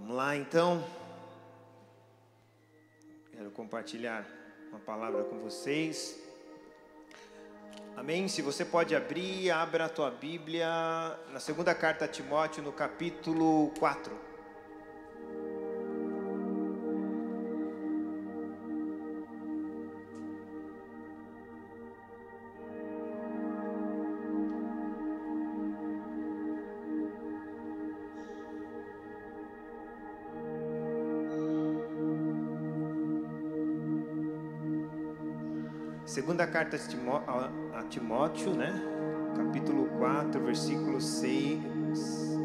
Vamos lá então. Quero compartilhar uma palavra com vocês. Amém? Se você pode abrir, abra a tua Bíblia na segunda carta a Timóteo, no capítulo 4. Segunda carta a Timóteo, né? Capítulo 4, versículo 6.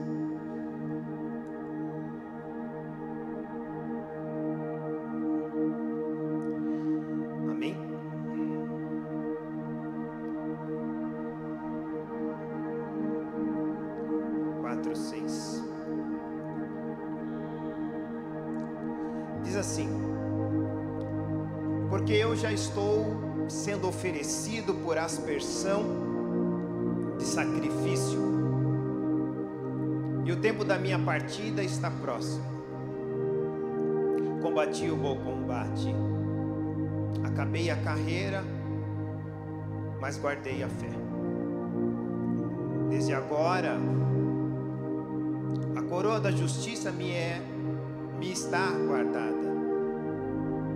Oferecido por aspersão de sacrifício. E o tempo da minha partida está próximo. Combati o bom combate. Acabei a carreira, mas guardei a fé. Desde agora, a coroa da justiça me é me está guardada,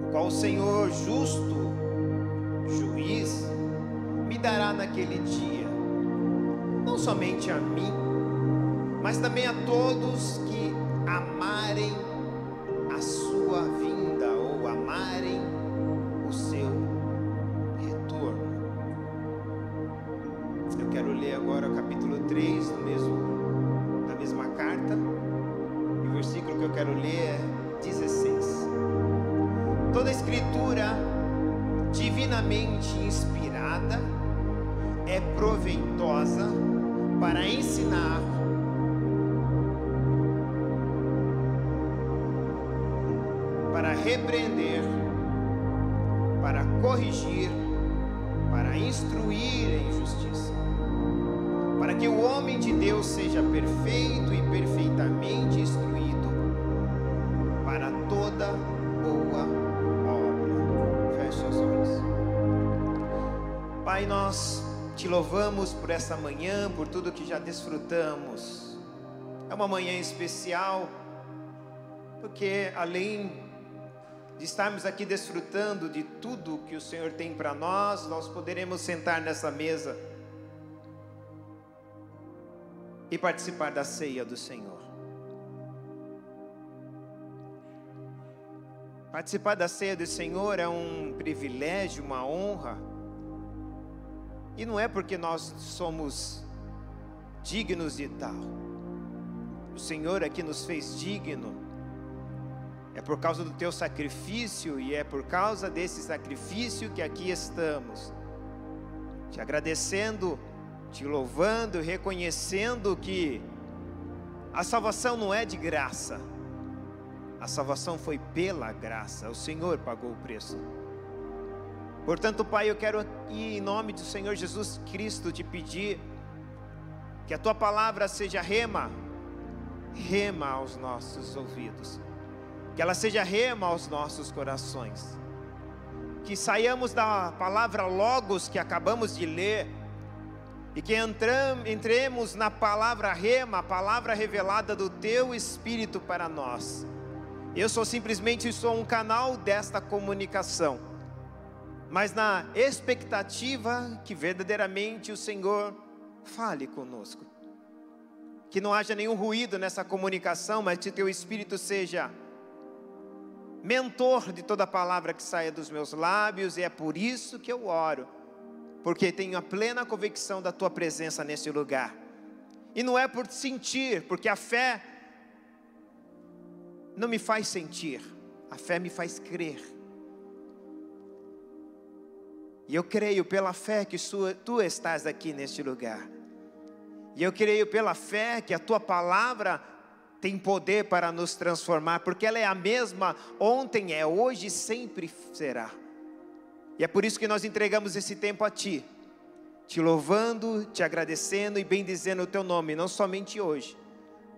o qual o Senhor justo me dará naquele dia, não somente a mim, mas também a todos que para toda boa Pai, nós te louvamos por essa manhã, por tudo que já desfrutamos. É uma manhã especial, porque além de estarmos aqui desfrutando de tudo que o Senhor tem para nós, nós poderemos sentar nessa mesa e participar da ceia do Senhor. Participar da ceia do Senhor é um privilégio, uma honra e não é porque nós somos dignos de tal. O Senhor é que nos fez digno. É por causa do teu sacrifício e é por causa desse sacrifício que aqui estamos. Te agradecendo, te louvando, reconhecendo que a salvação não é de graça. A salvação foi pela graça. O Senhor pagou o preço. Portanto, Pai, eu quero aqui, em nome do Senhor Jesus Cristo, te pedir que a tua palavra seja rema, rema aos nossos ouvidos, que ela seja rema aos nossos corações, que saiamos da palavra Logos que acabamos de ler, e que entremos na palavra rema, a palavra revelada do teu Espírito para nós. Eu sou simplesmente sou um canal desta comunicação mas na expectativa que verdadeiramente o Senhor fale conosco. Que não haja nenhum ruído nessa comunicação, mas que teu Espírito seja mentor de toda palavra que saia dos meus lábios, e é por isso que eu oro, porque tenho a plena convicção da tua presença nesse lugar. E não é por sentir, porque a fé não me faz sentir, a fé me faz crer. E eu creio pela fé que sua, tu estás aqui neste lugar. E eu creio pela fé que a tua palavra tem poder para nos transformar, porque ela é a mesma ontem, é hoje sempre será. E é por isso que nós entregamos esse tempo a ti, te louvando, te agradecendo e bendizendo o teu nome, não somente hoje,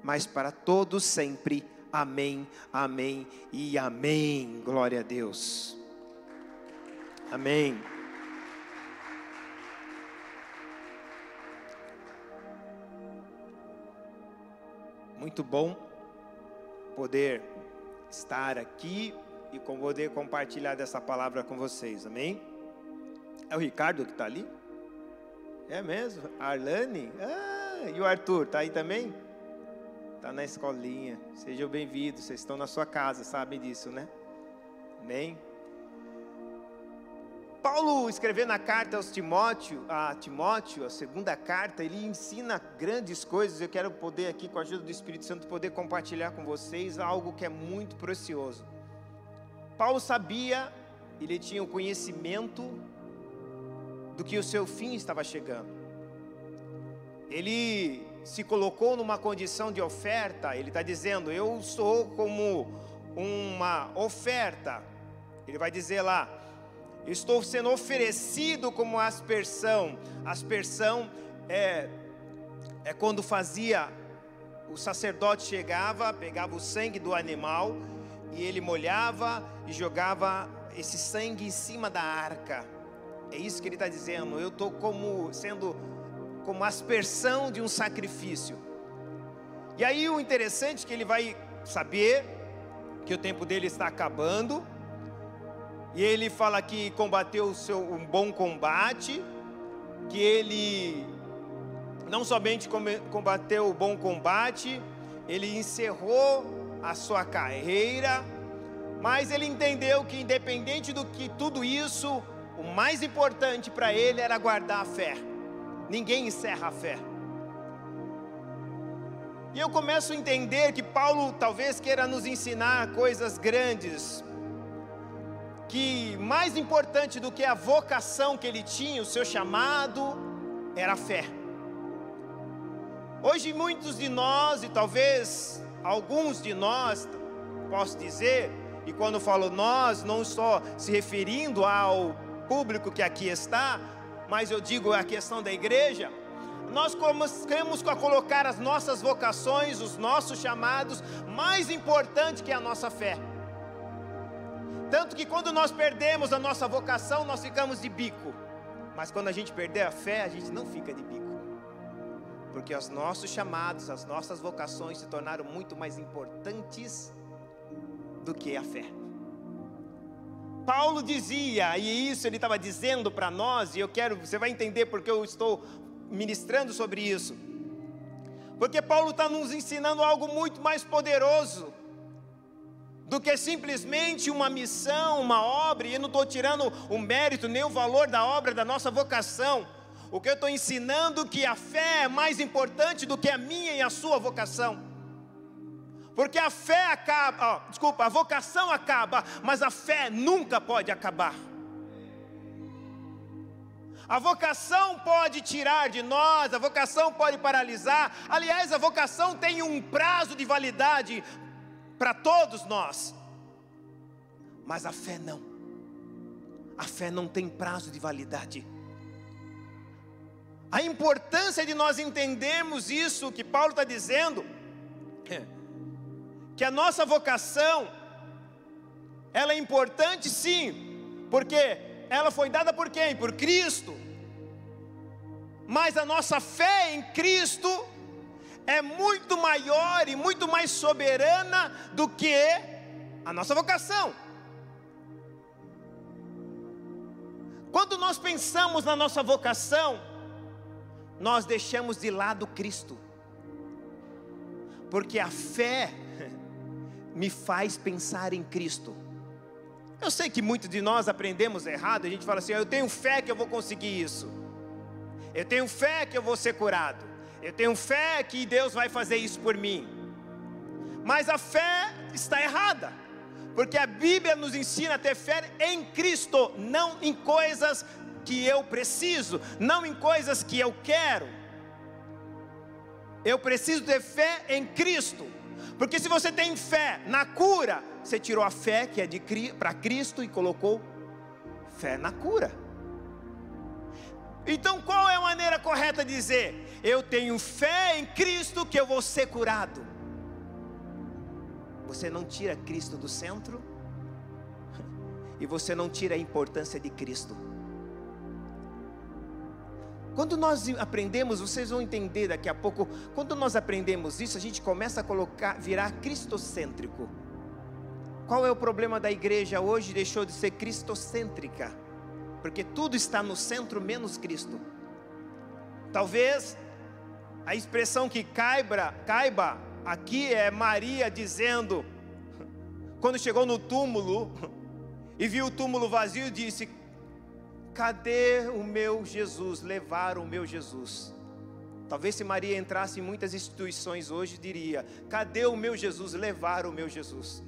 mas para todos sempre. Amém, amém e amém. Glória a Deus. Amém. Muito bom poder estar aqui e poder compartilhar dessa palavra com vocês, amém? É o Ricardo que está ali? É mesmo? Arlane? Ah, e o Arthur, está aí também? Está na escolinha. Sejam bem-vindos, vocês estão na sua casa, sabem disso, né? Amém? Paulo, escrevendo a carta aos Timóteo, a Timóteo, a segunda carta, ele ensina grandes coisas. Eu quero poder aqui, com a ajuda do Espírito Santo, poder compartilhar com vocês algo que é muito precioso. Paulo sabia, ele tinha o conhecimento do que o seu fim estava chegando. Ele se colocou numa condição de oferta, ele está dizendo: Eu sou como uma oferta. Ele vai dizer lá: Estou sendo oferecido como aspersão. Aspersão é, é quando fazia, o sacerdote chegava, pegava o sangue do animal e ele molhava e jogava esse sangue em cima da arca. É isso que ele está dizendo. Eu estou como sendo como aspersão de um sacrifício. E aí o interessante é que ele vai saber que o tempo dele está acabando. E ele fala que combateu o seu um bom combate, que ele não somente combateu o bom combate, ele encerrou a sua carreira, mas ele entendeu que independente do que tudo isso, o mais importante para ele era guardar a fé. Ninguém encerra a fé. E eu começo a entender que Paulo talvez queira nos ensinar coisas grandes, que mais importante do que a vocação que ele tinha, o seu chamado, era a fé. Hoje muitos de nós, e talvez alguns de nós, posso dizer, e quando falo nós, não estou se referindo ao público que aqui está, mas eu digo a questão da igreja, nós começamos a colocar as nossas vocações, os nossos chamados, mais importante que a nossa fé. Tanto que quando nós perdemos a nossa vocação, nós ficamos de bico. Mas quando a gente perder a fé, a gente não fica de bico. Porque os nossos chamados, as nossas vocações se tornaram muito mais importantes do que a fé. Paulo dizia, e isso ele estava dizendo para nós, e eu quero, você vai entender porque eu estou ministrando sobre isso. Porque Paulo está nos ensinando algo muito mais poderoso do que simplesmente uma missão, uma obra, e eu não estou tirando o mérito nem o valor da obra, da nossa vocação. O que eu estou ensinando é que a fé é mais importante do que a minha e a sua vocação. Porque a fé acaba, ó, desculpa, a vocação acaba, mas a fé nunca pode acabar. A vocação pode tirar de nós, a vocação pode paralisar. Aliás, a vocação tem um prazo de validade para todos nós. Mas a fé não. A fé não tem prazo de validade. A importância de nós entendermos isso que Paulo está dizendo. É que a nossa vocação ela é importante sim, porque ela foi dada por quem? Por Cristo. Mas a nossa fé em Cristo é muito maior e muito mais soberana do que a nossa vocação. Quando nós pensamos na nossa vocação, nós deixamos de lado Cristo, porque a fé me faz pensar em Cristo. Eu sei que muitos de nós aprendemos errado, a gente fala assim: eu tenho fé que eu vou conseguir isso, eu tenho fé que eu vou ser curado, eu tenho fé que Deus vai fazer isso por mim. Mas a fé está errada, porque a Bíblia nos ensina a ter fé em Cristo, não em coisas que eu preciso, não em coisas que eu quero. Eu preciso ter fé em Cristo. Porque se você tem fé na cura, você tirou a fé que é de para Cristo e colocou fé na cura. Então, qual é a maneira correta de dizer? Eu tenho fé em Cristo que eu vou ser curado. você não tira Cristo do centro e você não tira a importância de Cristo. Quando nós aprendemos, vocês vão entender daqui a pouco, quando nós aprendemos isso, a gente começa a colocar, virar cristocêntrico. Qual é o problema da igreja hoje? Deixou de ser cristocêntrica, porque tudo está no centro menos Cristo. Talvez a expressão que caiba, caiba aqui é Maria dizendo, quando chegou no túmulo e viu o túmulo vazio, disse: Cadê o meu Jesus? Levaram o meu Jesus. Talvez se Maria entrasse em muitas instituições hoje, diria: Cadê o meu Jesus? Levaram o meu Jesus.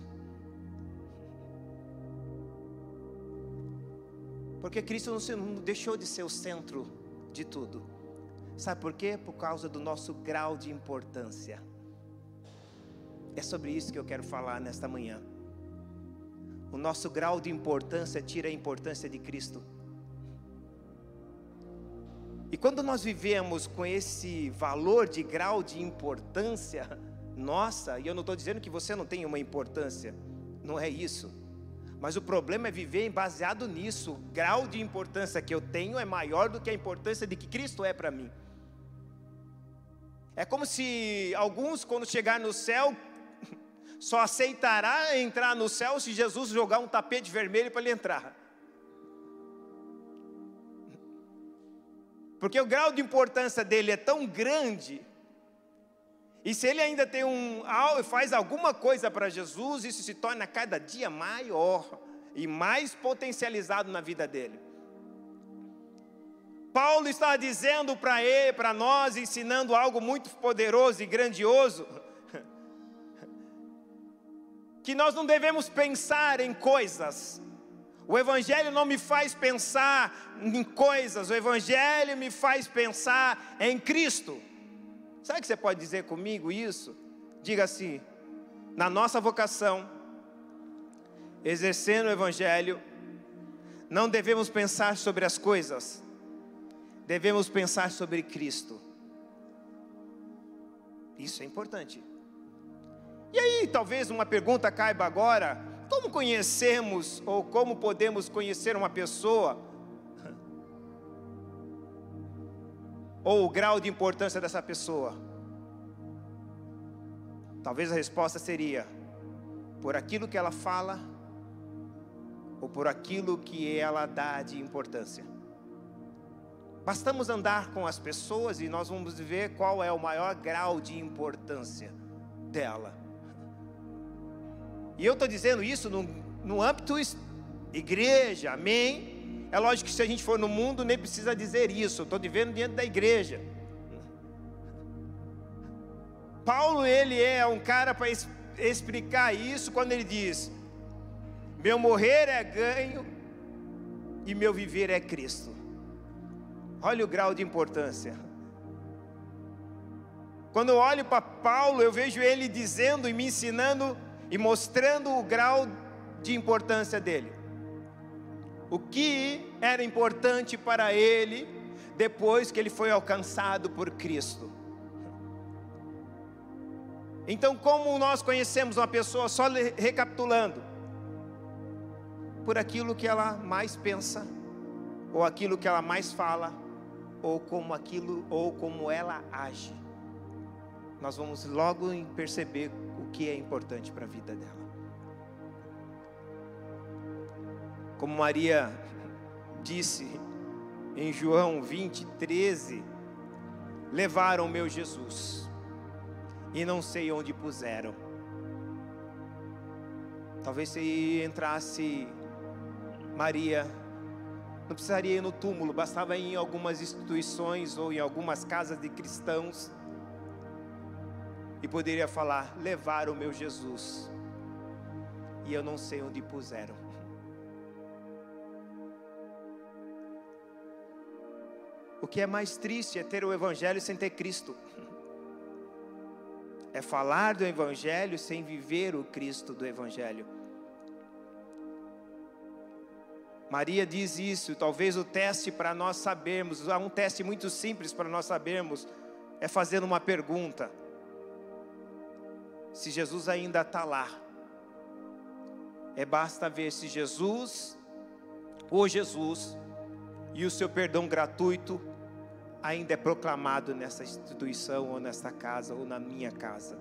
Porque Cristo não deixou de ser o centro de tudo. Sabe por quê? Por causa do nosso grau de importância. É sobre isso que eu quero falar nesta manhã. O nosso grau de importância tira a importância de Cristo. E quando nós vivemos com esse valor de grau de importância, nossa, e eu não estou dizendo que você não tem uma importância, não é isso. Mas o problema é viver baseado nisso. O grau de importância que eu tenho é maior do que a importância de que Cristo é para mim. É como se alguns, quando chegar no céu, só aceitará entrar no céu se Jesus jogar um tapete vermelho para ele entrar. Porque o grau de importância dele é tão grande. E se ele ainda tem um faz alguma coisa para Jesus, isso se torna cada dia maior e mais potencializado na vida dele. Paulo está dizendo para ele, para nós, ensinando algo muito poderoso e grandioso, que nós não devemos pensar em coisas, o Evangelho não me faz pensar em coisas, o Evangelho me faz pensar em Cristo. Sabe que você pode dizer comigo isso? Diga assim: na nossa vocação, exercendo o Evangelho, não devemos pensar sobre as coisas, devemos pensar sobre Cristo. Isso é importante. E aí, talvez uma pergunta caiba agora: como conhecemos ou como podemos conhecer uma pessoa? Ou o grau de importância dessa pessoa? Talvez a resposta seria: por aquilo que ela fala, ou por aquilo que ela dá de importância. Bastamos andar com as pessoas e nós vamos ver qual é o maior grau de importância dela. E eu estou dizendo isso no, no âmbito igreja, amém? É lógico que se a gente for no mundo, nem precisa dizer isso, estou vivendo dentro da igreja. Paulo, ele é um cara para explicar isso quando ele diz: Meu morrer é ganho e meu viver é Cristo. Olha o grau de importância. Quando eu olho para Paulo, eu vejo ele dizendo e me ensinando e mostrando o grau de importância dele. O que era importante para ele depois que ele foi alcançado por Cristo. Então, como nós conhecemos uma pessoa, só recapitulando, por aquilo que ela mais pensa, ou aquilo que ela mais fala, ou como aquilo, ou como ela age. Nós vamos logo perceber que é importante para a vida dela. Como Maria disse em João 20, 13: Levaram meu Jesus e não sei onde puseram. Talvez se entrasse Maria, não precisaria ir no túmulo, bastava ir em algumas instituições ou em algumas casas de cristãos e poderia falar: levaram o meu Jesus, e eu não sei onde puseram. O que é mais triste é ter o Evangelho sem ter Cristo. É falar do Evangelho sem viver o Cristo do Evangelho. Maria diz isso, talvez o teste para nós sabermos, há um teste muito simples para nós sabermos, é fazer uma pergunta se Jesus ainda está lá é basta ver se Jesus, o Jesus, e o seu perdão gratuito ainda é proclamado nessa instituição, ou nesta casa, ou na minha casa.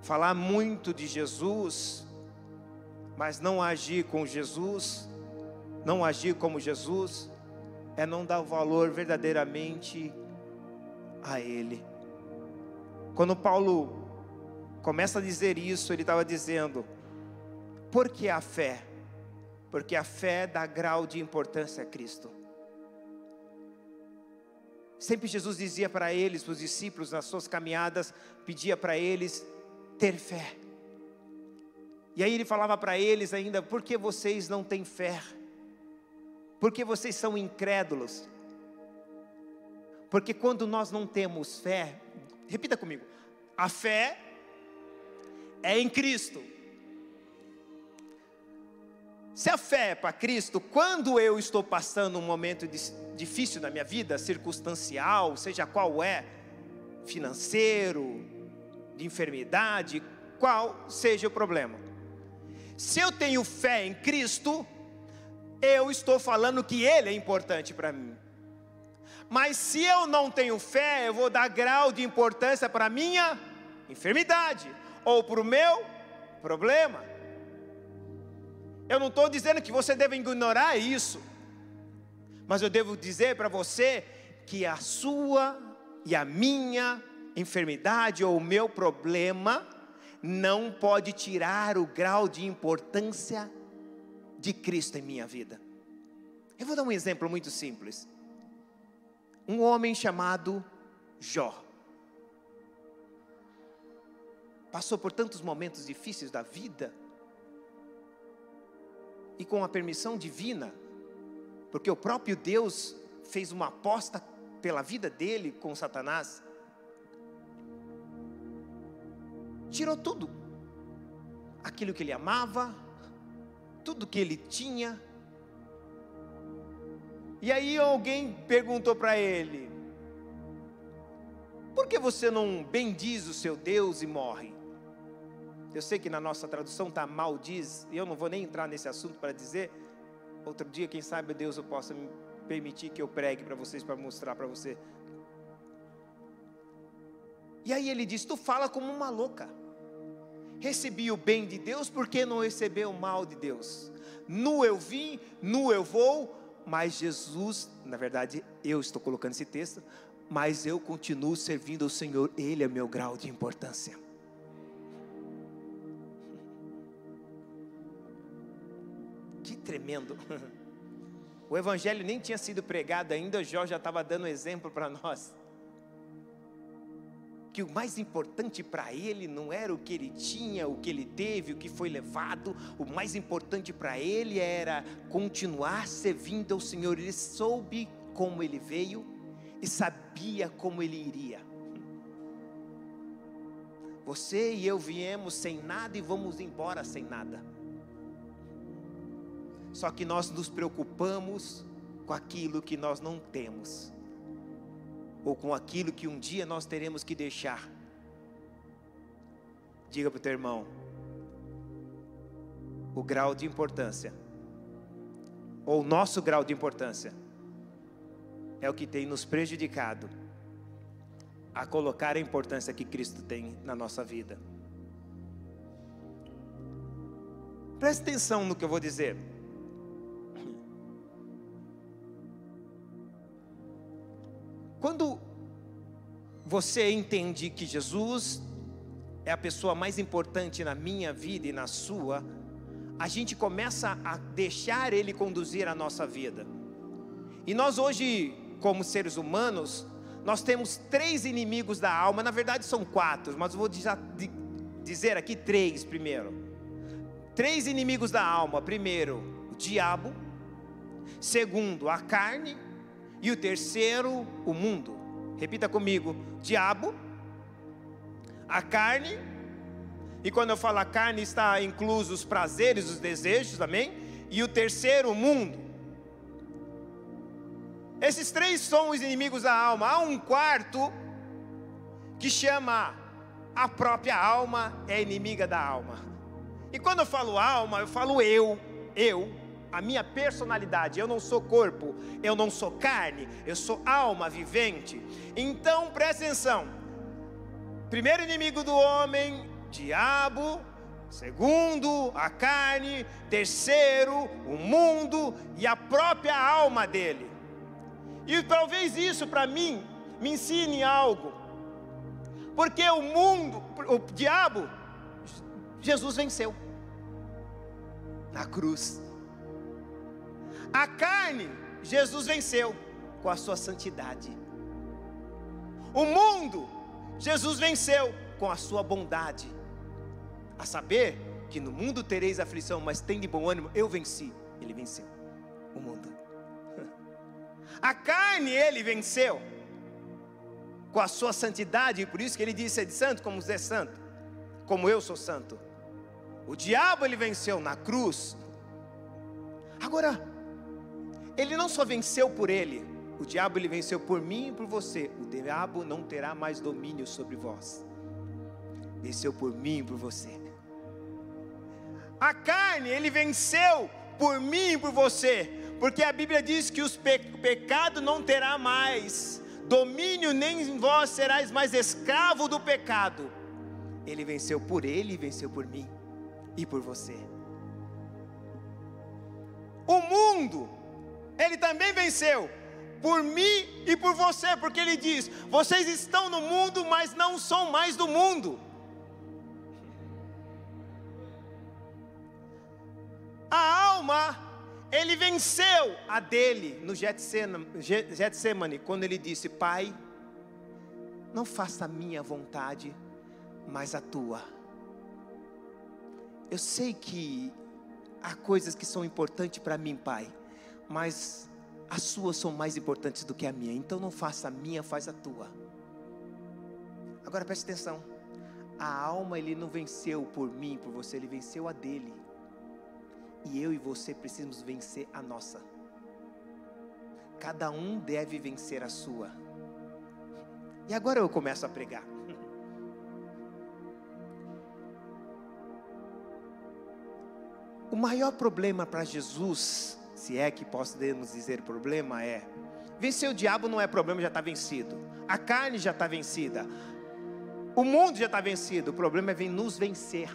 Falar muito de Jesus, mas não agir com Jesus, não agir como Jesus, é não dar valor verdadeiramente a Ele. Quando Paulo começa a dizer isso, ele estava dizendo: por que a fé? Porque a fé dá grau de importância a Cristo. Sempre Jesus dizia para eles, para os discípulos, nas suas caminhadas, pedia para eles ter fé. E aí ele falava para eles ainda: por que vocês não têm fé? Porque vocês são incrédulos. Porque quando nós não temos fé, repita comigo, a fé é em Cristo. Se a fé é para Cristo, quando eu estou passando um momento difícil na minha vida, circunstancial, seja qual é, financeiro, de enfermidade, qual seja o problema. Se eu tenho fé em Cristo, eu estou falando que Ele é importante para mim. Mas se eu não tenho fé, eu vou dar grau de importância para minha enfermidade ou para o meu problema. Eu não estou dizendo que você deve ignorar isso, mas eu devo dizer para você que a sua e a minha enfermidade ou o meu problema não pode tirar o grau de importância de Cristo em minha vida. Eu vou dar um exemplo muito simples. Um homem chamado Jó passou por tantos momentos difíceis da vida e com a permissão divina, porque o próprio Deus fez uma aposta pela vida dele com Satanás, tirou tudo, aquilo que ele amava, tudo que ele tinha. E aí alguém perguntou para ele: Por que você não bendiz o seu Deus e morre? Eu sei que na nossa tradução está maldiz, e eu não vou nem entrar nesse assunto para dizer. Outro dia, quem sabe Deus eu possa me permitir que eu pregue para vocês, para mostrar para você. E aí ele diz: Tu fala como uma louca. Recebi o bem de Deus, por que não recebeu o mal de Deus? Nu eu vim, nu eu vou, mas Jesus, na verdade, eu estou colocando esse texto, mas eu continuo servindo ao Senhor, Ele é meu grau de importância. Tremendo. O evangelho nem tinha sido pregado ainda, Jó já estava dando exemplo para nós. Que o mais importante para ele não era o que ele tinha, o que ele teve, o que foi levado, o mais importante para ele era continuar servindo ao Senhor. Ele soube como ele veio e sabia como ele iria. Você e eu viemos sem nada e vamos embora sem nada. Só que nós nos preocupamos com aquilo que nós não temos, ou com aquilo que um dia nós teremos que deixar. Diga para o teu irmão, o grau de importância, ou o nosso grau de importância, é o que tem nos prejudicado a colocar a importância que Cristo tem na nossa vida. Preste atenção no que eu vou dizer. Quando você entende que Jesus é a pessoa mais importante na minha vida e na sua, a gente começa a deixar Ele conduzir a nossa vida. E nós hoje, como seres humanos, nós temos três inimigos da alma, na verdade são quatro, mas vou dizer aqui três primeiro. Três inimigos da alma: primeiro, o diabo, segundo, a carne e o terceiro, o mundo. Repita comigo: diabo, a carne, e quando eu falo a carne, está incluso os prazeres, os desejos, amém? E o terceiro, o mundo. Esses três são os inimigos da alma. Há um quarto que chama a própria alma é inimiga da alma. E quando eu falo alma, eu falo eu, eu, a minha personalidade. Eu não sou corpo, eu não sou carne, eu sou alma vivente. Então presta atenção. Primeiro inimigo do homem, diabo. Segundo, a carne. Terceiro, o mundo e a própria alma dele. E talvez isso para mim me ensine algo. Porque o mundo, o diabo, Jesus venceu na cruz. A carne, Jesus venceu com a sua santidade. O mundo, Jesus venceu com a sua bondade. A saber que no mundo tereis aflição, mas tem de bom ânimo, eu venci. Ele venceu o mundo. A carne ele venceu com a sua santidade, e por isso que ele disse: é de santo como Zé santo, como eu sou santo. O diabo ele venceu na cruz. Agora, ele não só venceu por ele, o diabo ele venceu por mim e por você. O diabo não terá mais domínio sobre vós. Venceu por mim e por você. A carne ele venceu por mim e por você, porque a Bíblia diz que o pecado não terá mais domínio, nem vós serás mais escravo do pecado. Ele venceu por ele e venceu por mim e por você. O mundo, ele também venceu por mim e por você, porque ele diz: vocês estão no mundo, mas não são mais do mundo. A alma ele venceu a dele no Getsemane, quando ele disse: Pai, não faça a minha vontade, mas a tua. Eu sei que há coisas que são importantes para mim, Pai, mas as suas são mais importantes do que a minha, então não faça a minha, faz a tua. Agora preste atenção: a alma ele não venceu por mim, por você, ele venceu a dele. E eu e você precisamos vencer a nossa. Cada um deve vencer a sua. E agora eu começo a pregar. O maior problema para Jesus, se é que podemos dizer problema, é: vencer o diabo não é problema, já está vencido. A carne já está vencida. O mundo já está vencido. O problema é nos vencer.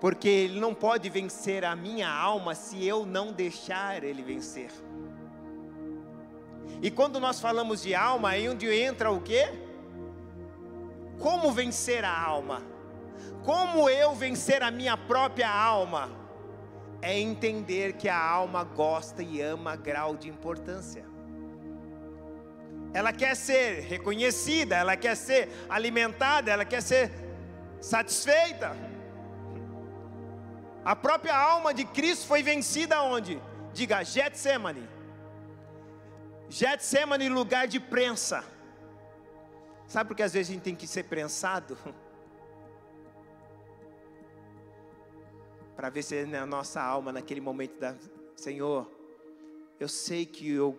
porque ele não pode vencer a minha alma se eu não deixar ele vencer. E quando nós falamos de alma, aí onde entra o quê? Como vencer a alma? Como eu vencer a minha própria alma? É entender que a alma gosta e ama grau de importância. Ela quer ser reconhecida, ela quer ser alimentada, ela quer ser satisfeita. A própria alma de Cristo foi vencida onde? Diga, Getsemane. Getsemane, lugar de prensa. Sabe por que às vezes a gente tem que ser prensado? Para ver se na nossa alma, naquele momento da Senhor, eu sei que eu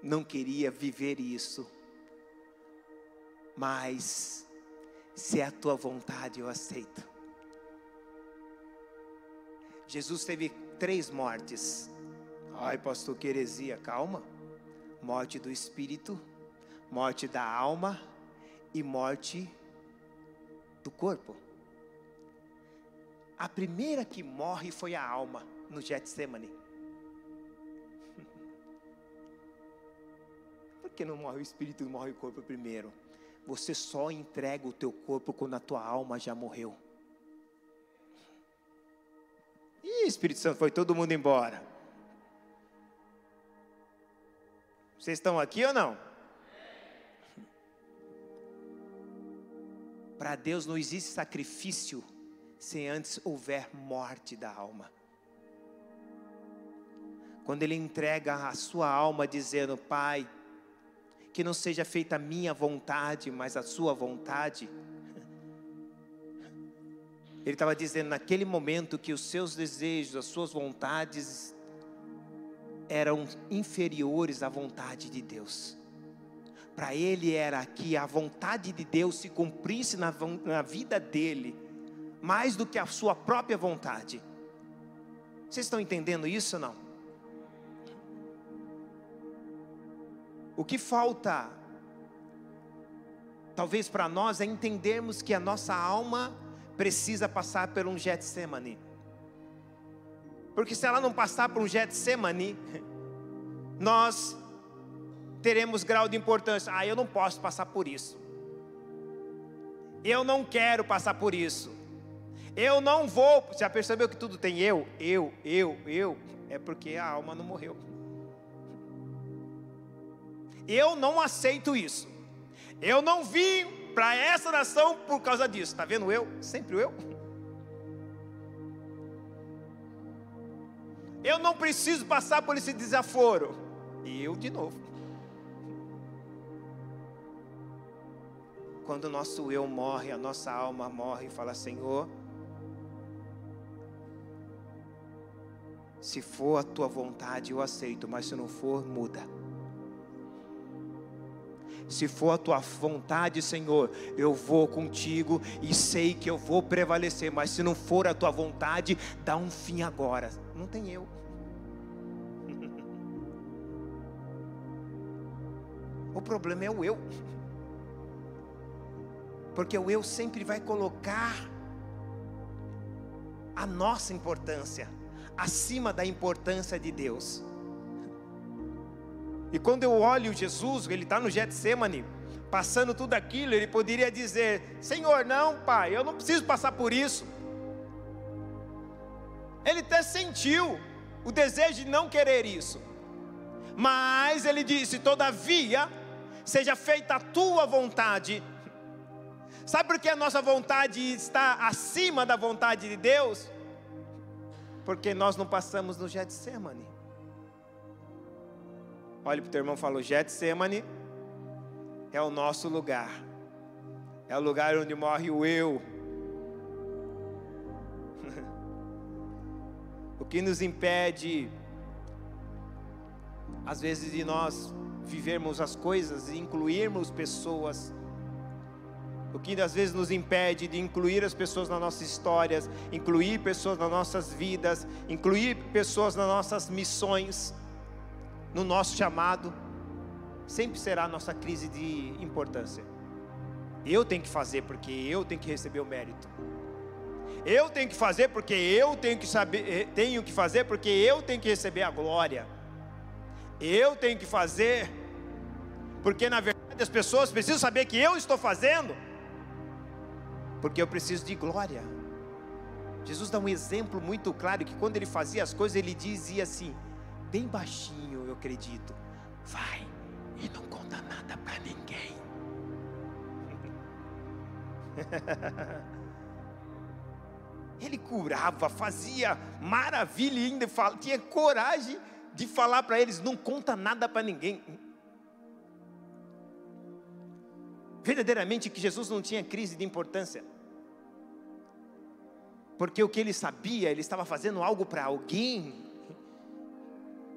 não queria viver isso, mas se é a tua vontade, eu aceito. Jesus teve três mortes. Ai, pastor, que heresia, calma. Morte do espírito, morte da alma e morte do corpo. A primeira que morre foi a alma no Getsemane. Por que não morre o espírito e morre o corpo primeiro? Você só entrega o teu corpo quando a tua alma já morreu. Ih, Espírito Santo, foi todo mundo embora. Vocês estão aqui ou não? Para Deus não existe sacrifício sem antes houver morte da alma. Quando Ele entrega a sua alma dizendo: Pai, que não seja feita a minha vontade, mas a Sua vontade ele estava dizendo naquele momento que os seus desejos, as suas vontades eram inferiores à vontade de Deus. Para ele era que a vontade de Deus se cumprisse na, na vida dele, mais do que a sua própria vontade. Vocês estão entendendo isso ou não? O que falta, talvez para nós, é entendermos que a nossa alma precisa passar por um Getsemane. Porque se ela não passar por um Getsemane, nós teremos grau de importância. Ah, eu não posso passar por isso. Eu não quero passar por isso. Eu não vou. Já percebeu que tudo tem eu, eu, eu, eu? É porque a alma não morreu. Eu não aceito isso. Eu não vim para essa nação por causa disso. Está vendo eu? Sempre eu. Eu não preciso passar por esse desaforo. Eu de novo. Quando o nosso eu morre, a nossa alma morre e fala: Senhor, se for a tua vontade, eu aceito, mas se não for, muda. Se for a tua vontade, Senhor, eu vou contigo e sei que eu vou prevalecer, mas se não for a tua vontade, dá um fim agora. Não tem eu. O problema é o eu. Porque o eu sempre vai colocar a nossa importância acima da importância de Deus. E quando eu olho Jesus, ele está no Getsemane, passando tudo aquilo, ele poderia dizer: Senhor, não, Pai, eu não preciso passar por isso. Ele até sentiu o desejo de não querer isso, mas ele disse: Todavia, seja feita a tua vontade. Sabe por que a nossa vontade está acima da vontade de Deus? Porque nós não passamos no Getsemane. Olhe para o teu irmão e fala: Getsemane é o nosso lugar. É o lugar onde morre o eu. o que nos impede, às vezes, de nós vivermos as coisas e incluirmos pessoas. O que às vezes nos impede de incluir as pessoas nas nossas histórias, incluir pessoas nas nossas vidas, incluir pessoas nas nossas missões, no nosso chamado, sempre será a nossa crise de importância. Eu tenho que fazer porque eu tenho que receber o mérito. Eu tenho que fazer porque eu tenho que saber, eh, tenho que fazer porque eu tenho que receber a glória. Eu tenho que fazer, porque na verdade as pessoas precisam saber que eu estou fazendo, porque eu preciso de glória. Jesus dá um exemplo muito claro que quando ele fazia as coisas, ele dizia assim, bem baixinho, eu acredito: vai e não conta nada para ninguém. Ele curava, fazia maravilha e ainda tinha coragem de falar para eles: não conta nada para ninguém. Verdadeiramente que Jesus não tinha crise de importância, porque o que ele sabia, ele estava fazendo algo para alguém,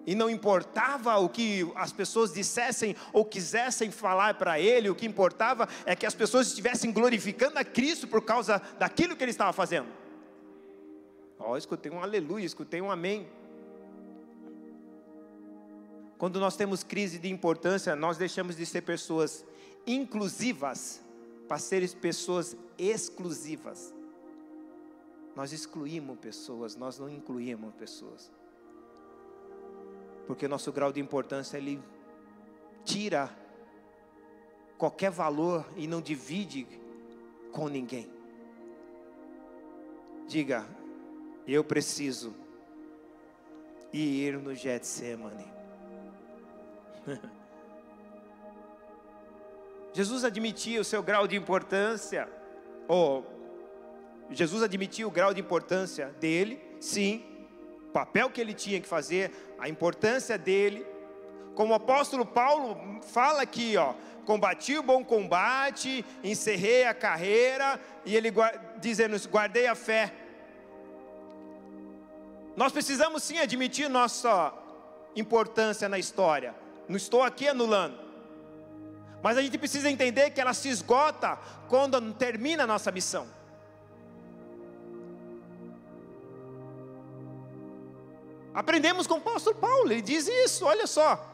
e não importava o que as pessoas dissessem ou quisessem falar para ele, o que importava é que as pessoas estivessem glorificando a Cristo por causa daquilo que ele estava fazendo. Ó, oh, escutei um aleluia, escutei um amém. Quando nós temos crise de importância, nós deixamos de ser pessoas inclusivas para ser pessoas exclusivas. Nós excluímos pessoas, nós não incluímos pessoas. Porque nosso grau de importância ele tira qualquer valor e não divide com ninguém. Diga, eu preciso ir no Getsemane. Jesus admitia o seu grau de importância, ou Jesus admitia o grau de importância dele, sim, o papel que ele tinha que fazer, a importância dele. Como o apóstolo Paulo fala aqui, ó, combati o bom combate, encerrei a carreira, e ele dizendo, guardei a fé. Nós precisamos sim admitir nossa importância na história. Não estou aqui anulando. Mas a gente precisa entender que ela se esgota quando termina a nossa missão. Aprendemos com o apóstolo Paulo, ele diz isso, olha só.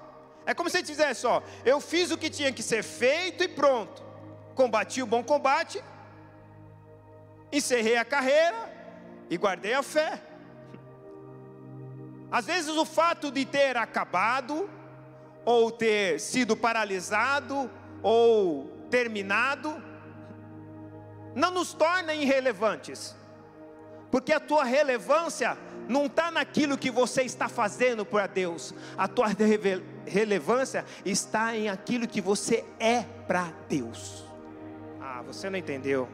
É como se ele dissesse: ó, eu fiz o que tinha que ser feito e pronto. Combati o bom combate, encerrei a carreira e guardei a fé. Às vezes o fato de ter acabado, ou ter sido paralisado, ou terminado, não nos torna irrelevantes, porque a tua relevância não está naquilo que você está fazendo para Deus, a tua relevância está em aquilo que você é para Deus. Ah, você não entendeu?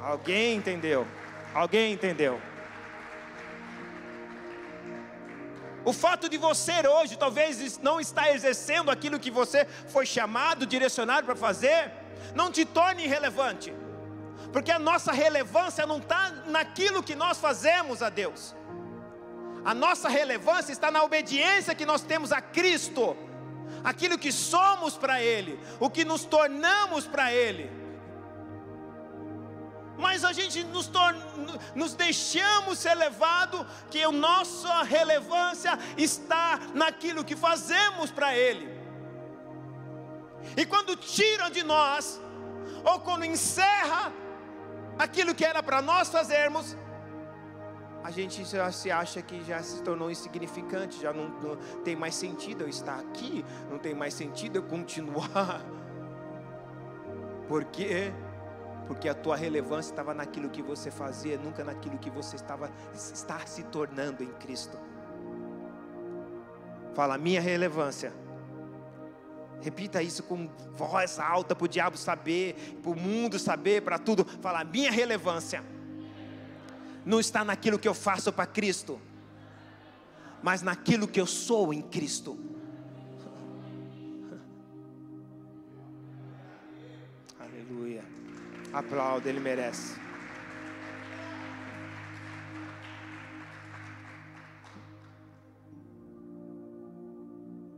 Alguém entendeu? Alguém entendeu? O fato de você hoje talvez não estar exercendo aquilo que você foi chamado, direcionado para fazer, não te torne irrelevante, porque a nossa relevância não está naquilo que nós fazemos a Deus, a nossa relevância está na obediência que nós temos a Cristo, aquilo que somos para Ele, o que nos tornamos para Ele mas a gente nos, nos deixamos ser levado que a nossa relevância está naquilo que fazemos para Ele. E quando tiram de nós, ou quando encerra aquilo que era para nós fazermos, a gente já se acha que já se tornou insignificante, já não, não tem mais sentido eu estar aqui, não tem mais sentido eu continuar. Porque porque a tua relevância estava naquilo que você fazia, nunca naquilo que você estava está se tornando em Cristo. Fala, minha relevância. Repita isso com voz alta para o diabo saber, para o mundo saber, para tudo. Fala, minha relevância não está naquilo que eu faço para Cristo, mas naquilo que eu sou em Cristo. Aplauda, ele merece.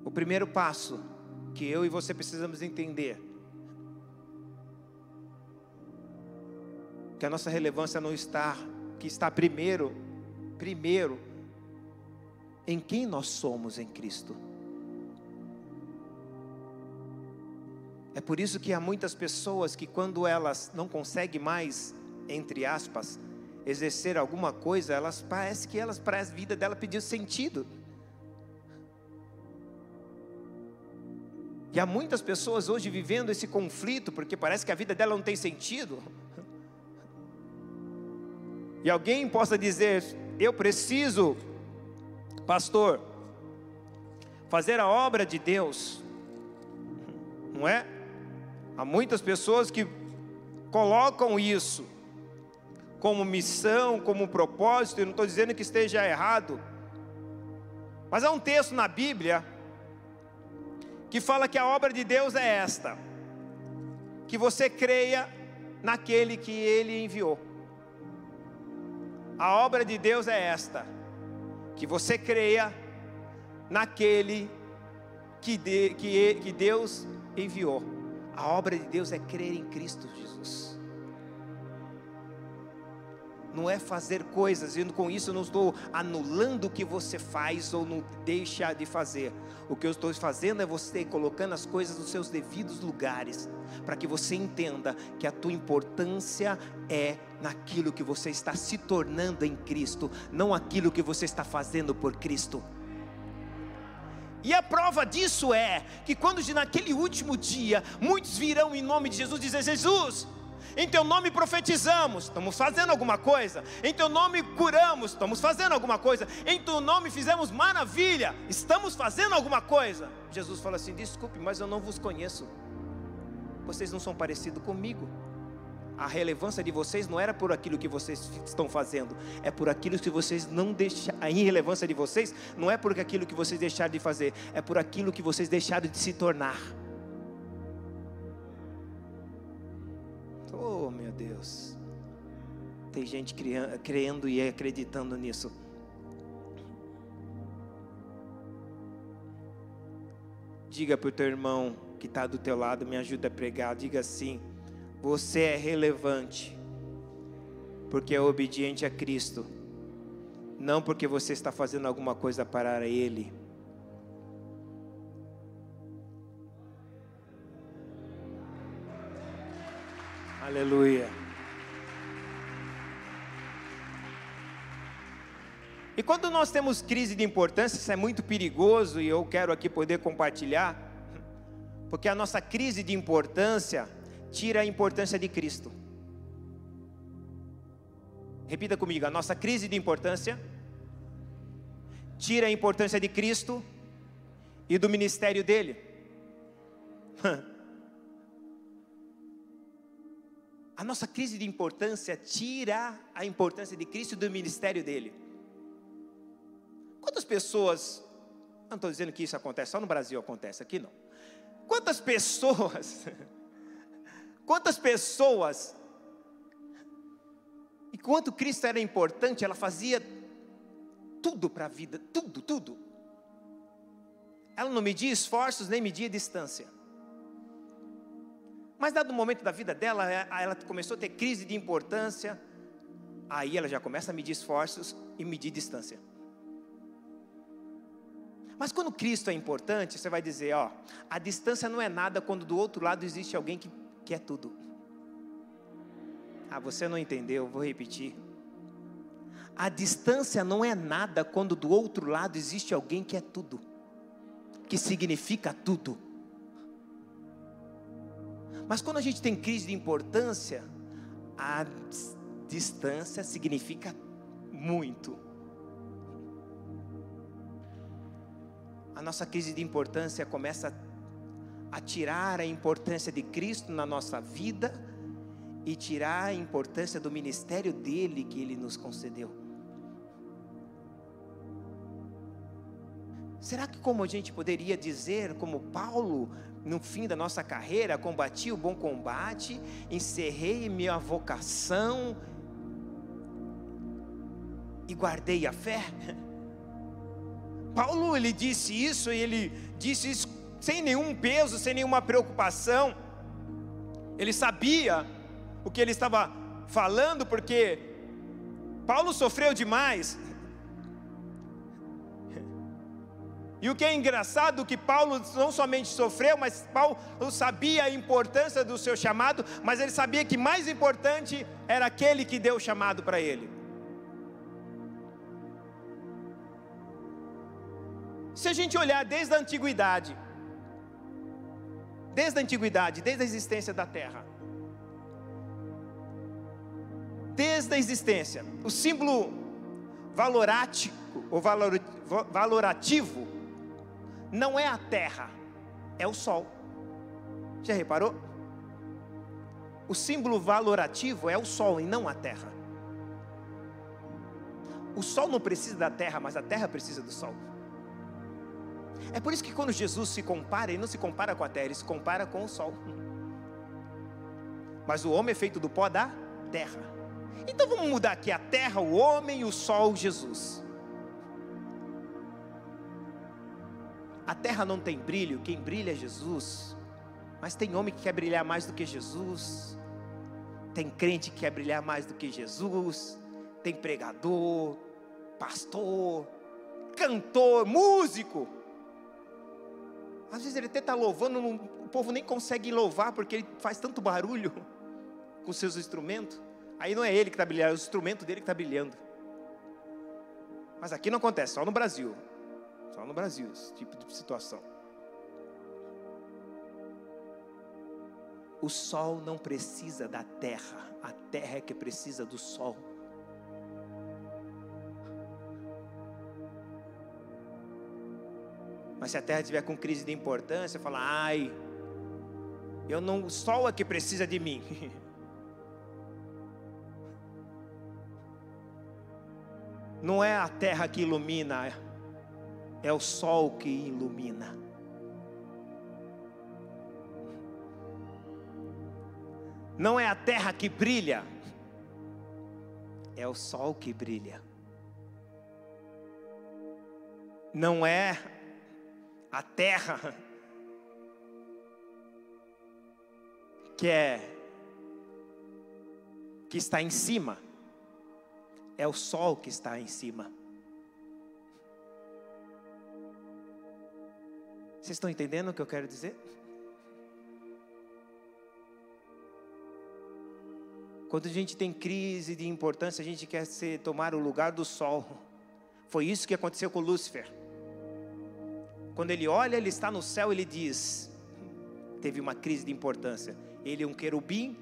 O primeiro passo que eu e você precisamos entender que a nossa relevância não está, que está primeiro, primeiro em quem nós somos em Cristo. É por isso que há muitas pessoas que, quando elas não conseguem mais, entre aspas, exercer alguma coisa, elas parece que elas para a vida dela pediu sentido. E há muitas pessoas hoje vivendo esse conflito, porque parece que a vida dela não tem sentido. E alguém possa dizer: Eu preciso, pastor, fazer a obra de Deus, não é? Há muitas pessoas que colocam isso como missão, como propósito, e não estou dizendo que esteja errado, mas há um texto na Bíblia que fala que a obra de Deus é esta: que você creia naquele que ele enviou. A obra de Deus é esta: que você creia naquele que, de, que, que Deus enviou. A obra de Deus é crer em Cristo Jesus. Não é fazer coisas, e com isso eu não estou anulando o que você faz ou não deixa de fazer. O que eu estou fazendo é você colocando as coisas nos seus devidos lugares, para que você entenda que a tua importância é naquilo que você está se tornando em Cristo, não aquilo que você está fazendo por Cristo. E a prova disso é que quando naquele último dia muitos virão em nome de Jesus dizer: Jesus, em teu nome profetizamos, estamos fazendo alguma coisa. Em teu nome curamos, estamos fazendo alguma coisa. Em teu nome fizemos maravilha, estamos fazendo alguma coisa. Jesus fala assim: desculpe, mas eu não vos conheço. Vocês não são parecidos comigo a relevância de vocês não era por aquilo que vocês estão fazendo, é por aquilo que vocês não deixam. A irrelevância de vocês não é por aquilo que vocês deixaram de fazer, é por aquilo que vocês deixaram de se tornar. Oh, meu Deus. Tem gente crendo e acreditando nisso. Diga para o teu irmão que está do teu lado, me ajuda a pregar. Diga assim: Você é relevante, porque é obediente a Cristo, não porque você está fazendo alguma coisa para Ele. Aleluia. E quando nós temos crise de importância, isso é muito perigoso e eu quero aqui poder compartilhar, porque a nossa crise de importância tira a importância de Cristo. Repita comigo, a nossa crise de importância tira a importância de Cristo e do ministério dele. A nossa crise de importância tira a importância de Cristo e do ministério dele. Quantas pessoas, não estou dizendo que isso acontece, só no Brasil acontece, aqui não. Quantas pessoas, quantas pessoas, enquanto Cristo era importante, ela fazia tudo para a vida, tudo, tudo. Ela não media esforços nem media distância. Mas dado o momento da vida dela, é, ela começou a ter crise de importância, aí ela já começa a medir esforços e medir distância. Mas quando Cristo é importante, você vai dizer, ó, a distância não é nada quando do outro lado existe alguém que quer é tudo. Ah, você não entendeu, vou repetir. A distância não é nada quando do outro lado existe alguém que é tudo, que significa tudo. Mas quando a gente tem crise de importância, a distância significa muito. a nossa crise de importância começa a tirar a importância de Cristo na nossa vida e tirar a importância do ministério dele que ele nos concedeu. Será que como a gente poderia dizer, como Paulo, no fim da nossa carreira, combati o bom combate, encerrei minha vocação e guardei a fé? Paulo ele disse isso e ele disse isso sem nenhum peso, sem nenhuma preocupação. Ele sabia o que ele estava falando, porque Paulo sofreu demais. E o que é engraçado que Paulo não somente sofreu, mas Paulo sabia a importância do seu chamado, mas ele sabia que mais importante era aquele que deu o chamado para ele. Se a gente olhar desde a antiguidade, desde a antiguidade, desde a existência da terra, desde a existência, o símbolo valorático ou valor, valorativo não é a terra, é o sol. Já reparou? O símbolo valorativo é o sol e não a terra. O sol não precisa da terra, mas a terra precisa do sol. É por isso que quando Jesus se compara, ele não se compara com a terra, ele se compara com o sol. Mas o homem é feito do pó da terra. Então vamos mudar aqui a terra, o homem, o sol, Jesus. A terra não tem brilho, quem brilha é Jesus. Mas tem homem que quer brilhar mais do que Jesus. Tem crente que quer brilhar mais do que Jesus. Tem pregador, pastor, cantor, músico. Às vezes ele até está louvando, o povo nem consegue louvar porque ele faz tanto barulho com seus instrumentos. Aí não é ele que está brilhando, é o instrumento dele que está brilhando. Mas aqui não acontece, só no Brasil. Só no Brasil, esse tipo de situação. O sol não precisa da terra, a terra é que precisa do sol. Mas se a terra estiver com crise de importância, fala, ai, eu não, o sol é que precisa de mim. Não é a terra que ilumina, é o sol que ilumina. Não é a terra que brilha, é o sol que brilha. Não é a terra que é que está em cima, é o sol que está em cima. Vocês estão entendendo o que eu quero dizer? Quando a gente tem crise de importância, a gente quer ser, tomar o lugar do sol. Foi isso que aconteceu com Lúcifer. Quando ele olha, ele está no céu, ele diz: teve uma crise de importância. Ele é um querubim,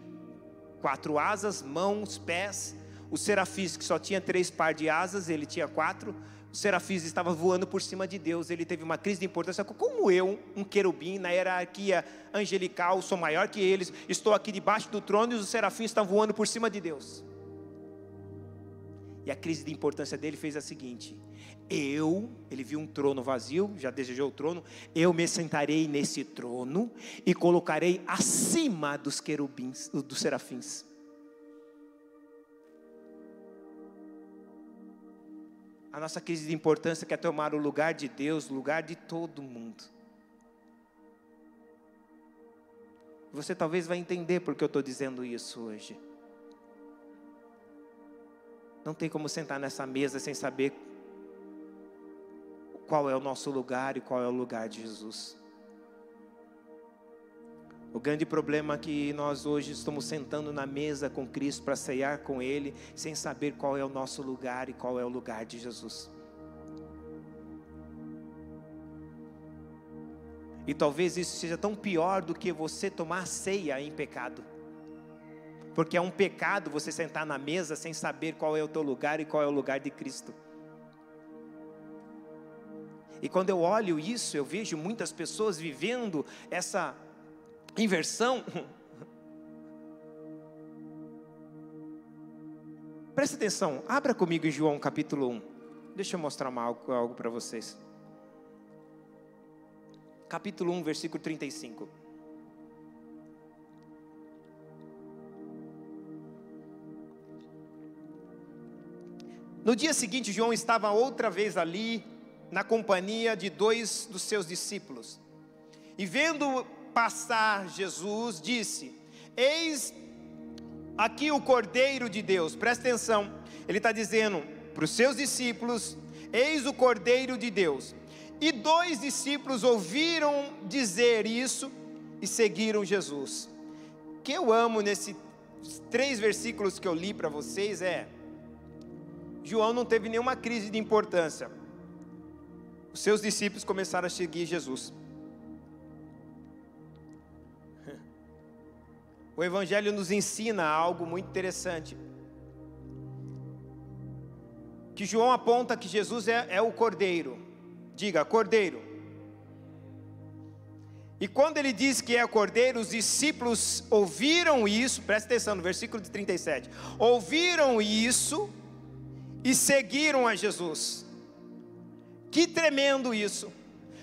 quatro asas, mãos, pés. Os serafins, que só tinha três par de asas, ele tinha quatro. Os serafins estavam voando por cima de Deus. Ele teve uma crise de importância. Como eu, um querubim, na hierarquia angelical, sou maior que eles, estou aqui debaixo do trono e os serafins estão voando por cima de Deus. E a crise de importância dele fez a seguinte: eu, ele viu um trono vazio, já desejou o trono, eu me sentarei nesse trono e colocarei acima dos querubins, dos serafins. A nossa crise de importância quer tomar o lugar de Deus, o lugar de todo mundo. Você talvez vai entender porque eu estou dizendo isso hoje. Não tem como sentar nessa mesa sem saber qual é o nosso lugar e qual é o lugar de Jesus. O grande problema é que nós hoje estamos sentando na mesa com Cristo para ceiar com Ele, sem saber qual é o nosso lugar e qual é o lugar de Jesus. E talvez isso seja tão pior do que você tomar ceia em pecado. Porque é um pecado você sentar na mesa sem saber qual é o teu lugar e qual é o lugar de Cristo. E quando eu olho isso, eu vejo muitas pessoas vivendo essa inversão. Presta atenção, abra comigo em João capítulo 1. Deixa eu mostrar algo, algo para vocês. Capítulo 1, versículo 35. No dia seguinte, João estava outra vez ali, na companhia de dois dos seus discípulos. E vendo passar Jesus, disse: Eis aqui o Cordeiro de Deus. Presta atenção, ele está dizendo para os seus discípulos: Eis o Cordeiro de Deus. E dois discípulos ouviram dizer isso e seguiram Jesus. O que eu amo nesses três versículos que eu li para vocês é João não teve nenhuma crise de importância. Os seus discípulos começaram a seguir Jesus. O Evangelho nos ensina algo muito interessante. Que João aponta que Jesus é, é o Cordeiro. Diga, Cordeiro. E quando ele diz que é Cordeiro, os discípulos ouviram isso, presta atenção no versículo de 37. Ouviram isso e seguiram a Jesus. Que tremendo isso,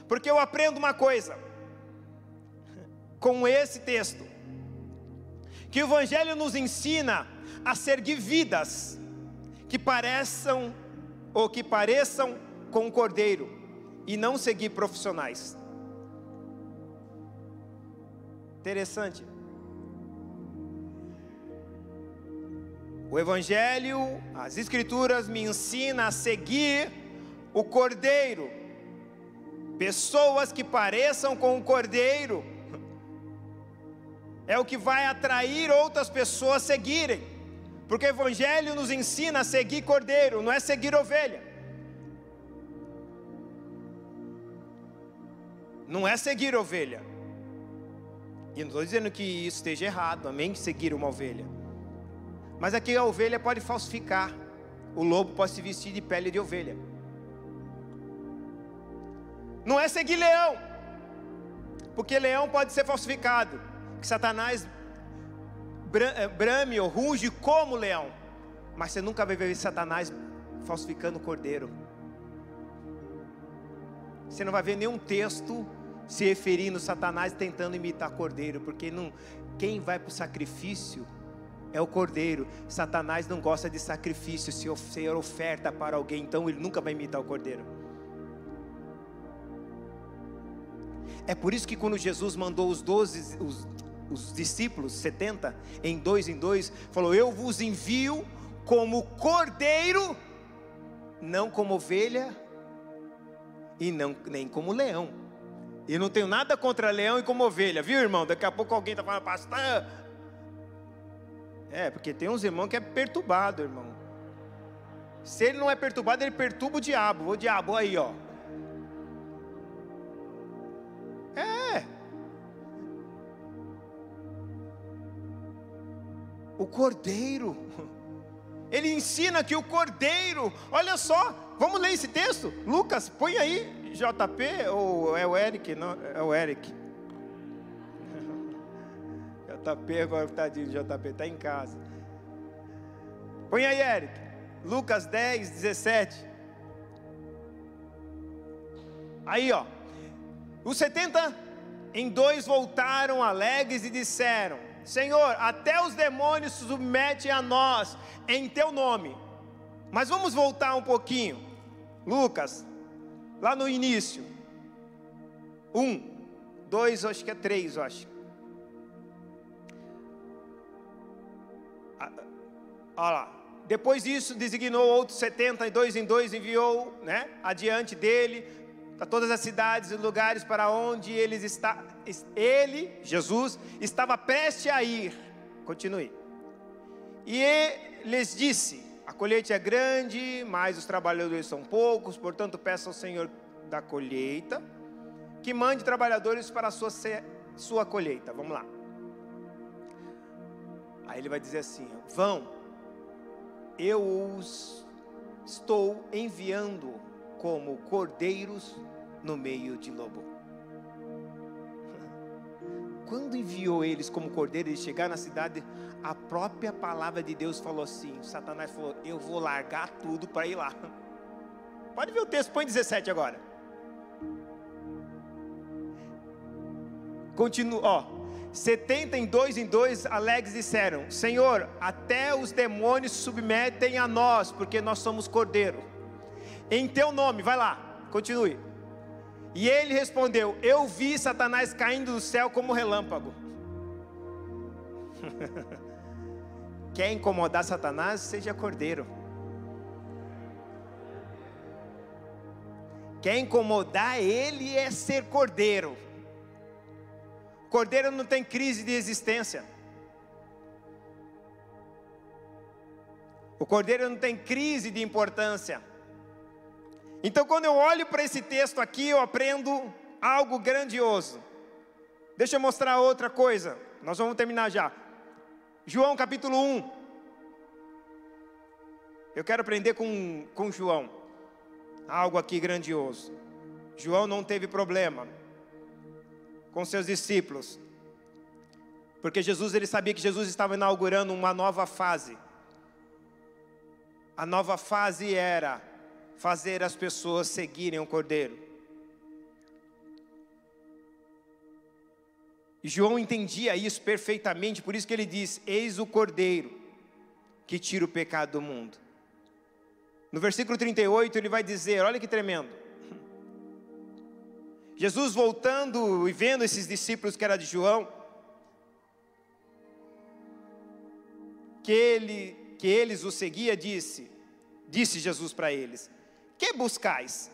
porque eu aprendo uma coisa com esse texto: que o Evangelho nos ensina a seguir vidas que pareçam ou que pareçam com o Cordeiro e não seguir profissionais. Interessante. O Evangelho, as Escrituras me ensinam a seguir o Cordeiro. Pessoas que pareçam com o Cordeiro. É o que vai atrair outras pessoas a seguirem. Porque o Evangelho nos ensina a seguir Cordeiro, não é seguir ovelha. Não é seguir ovelha. E não estou dizendo que isso esteja errado, amém? Seguir uma ovelha. Mas aqui a ovelha pode falsificar, o lobo pode se vestir de pele de ovelha. Não é seguir leão, porque leão pode ser falsificado, que Satanás eh, brame ou ruge como leão, mas você nunca vai ver Satanás falsificando o cordeiro. Você não vai ver nenhum texto se referindo a Satanás tentando imitar cordeiro, porque não, quem vai para o sacrifício é o cordeiro. Satanás não gosta de sacrifício, se ser oferta para alguém, então ele nunca vai imitar o cordeiro. É por isso que quando Jesus mandou os doze, os, os discípulos, 70, em dois em dois, falou: Eu vos envio como cordeiro, não como ovelha e não, nem como leão. E não tenho nada contra leão e como ovelha, viu irmão? Daqui a pouco alguém está falando, pastor. É, porque tem uns irmãos que é perturbado, irmão. Se ele não é perturbado, ele perturba o diabo. O diabo aí, ó. É. O cordeiro. Ele ensina que o cordeiro, olha só, vamos ler esse texto? Lucas, põe aí, JP, ou é o Eric? Não, é o Eric. JP agora de JP, está em casa. Põe aí, Eric. Lucas 10, 17. Aí, ó. Os 70 em dois voltaram alegres e disseram: Senhor, até os demônios se submetem a nós em teu nome. Mas vamos voltar um pouquinho. Lucas, lá no início. Um, dois, acho que é três, acho. Ah, olha lá. Depois disso, designou outros setenta e dois em dois, enviou né, adiante dele para todas as cidades e lugares para onde eles está, ele, Jesus, estava prestes a ir. Continue. E lhes disse: A colheita é grande, mas os trabalhadores são poucos, portanto, peça ao Senhor da colheita que mande trabalhadores para a sua, sua colheita. Vamos lá. Aí ele vai dizer assim: Vão, eu os estou enviando como cordeiros no meio de lobo. Quando enviou eles como cordeiro, eles chegaram na cidade, a própria palavra de Deus falou assim: Satanás falou, eu vou largar tudo para ir lá. Pode ver o texto, põe 17 agora. Continua, ó. 70 em dois em dois alegres disseram: Senhor, até os demônios se submetem a nós, porque nós somos cordeiro. Em teu nome, vai lá, continue. E ele respondeu: Eu vi Satanás caindo do céu como relâmpago. Quer incomodar Satanás? Seja cordeiro. Quer incomodar ele é ser cordeiro. Cordeiro não tem crise de existência. O cordeiro não tem crise de importância. Então, quando eu olho para esse texto aqui, eu aprendo algo grandioso. Deixa eu mostrar outra coisa. Nós vamos terminar já. João capítulo 1. Eu quero aprender com, com João. Algo aqui grandioso. João não teve problema com seus discípulos. Porque Jesus, ele sabia que Jesus estava inaugurando uma nova fase. A nova fase era fazer as pessoas seguirem o Cordeiro. João entendia isso perfeitamente, por isso que ele diz: Eis o Cordeiro que tira o pecado do mundo. No versículo 38 ele vai dizer: Olha que tremendo. Jesus voltando e vendo esses discípulos que era de João, que, ele, que eles o seguia, disse, disse Jesus para eles: que buscais?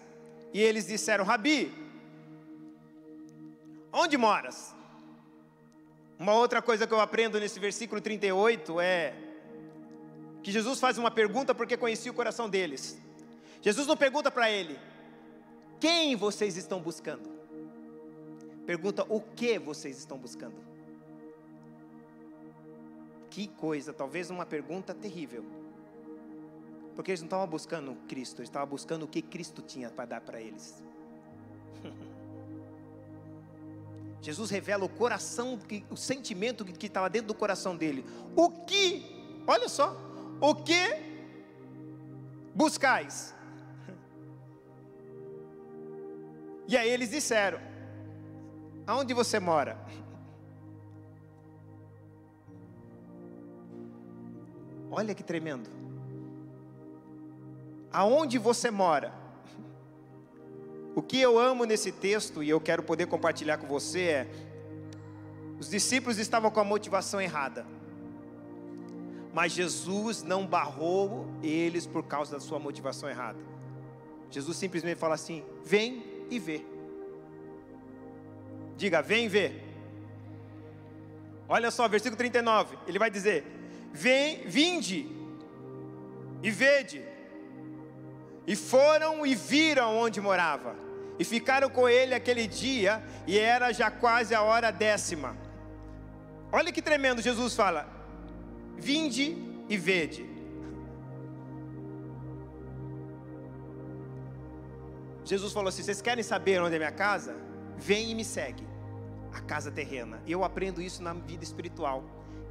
E eles disseram: Rabi, onde moras? Uma outra coisa que eu aprendo nesse versículo 38 é que Jesus faz uma pergunta porque conhecia o coração deles. Jesus não pergunta para ele: Quem vocês estão buscando? Pergunta o que vocês estão buscando. Que coisa, talvez uma pergunta terrível. Porque eles não estavam buscando Cristo, eles estavam buscando o que Cristo tinha para dar para eles. Jesus revela o coração, o sentimento que estava dentro do coração dele. O que, olha só, o que buscais? E aí eles disseram: Aonde você mora? Olha que tremendo aonde você mora. O que eu amo nesse texto e eu quero poder compartilhar com você é Os discípulos estavam com a motivação errada. Mas Jesus não barrou eles por causa da sua motivação errada. Jesus simplesmente fala assim: vem e vê. Diga, vem e vê. Olha só, versículo 39, ele vai dizer: Vem, vinde e vede. E foram e viram onde morava. E ficaram com ele aquele dia, e era já quase a hora décima. Olha que tremendo, Jesus fala: Vinde e vede. Jesus falou assim: Vocês querem saber onde é minha casa? Vem e me segue. A casa terrena. Eu aprendo isso na vida espiritual.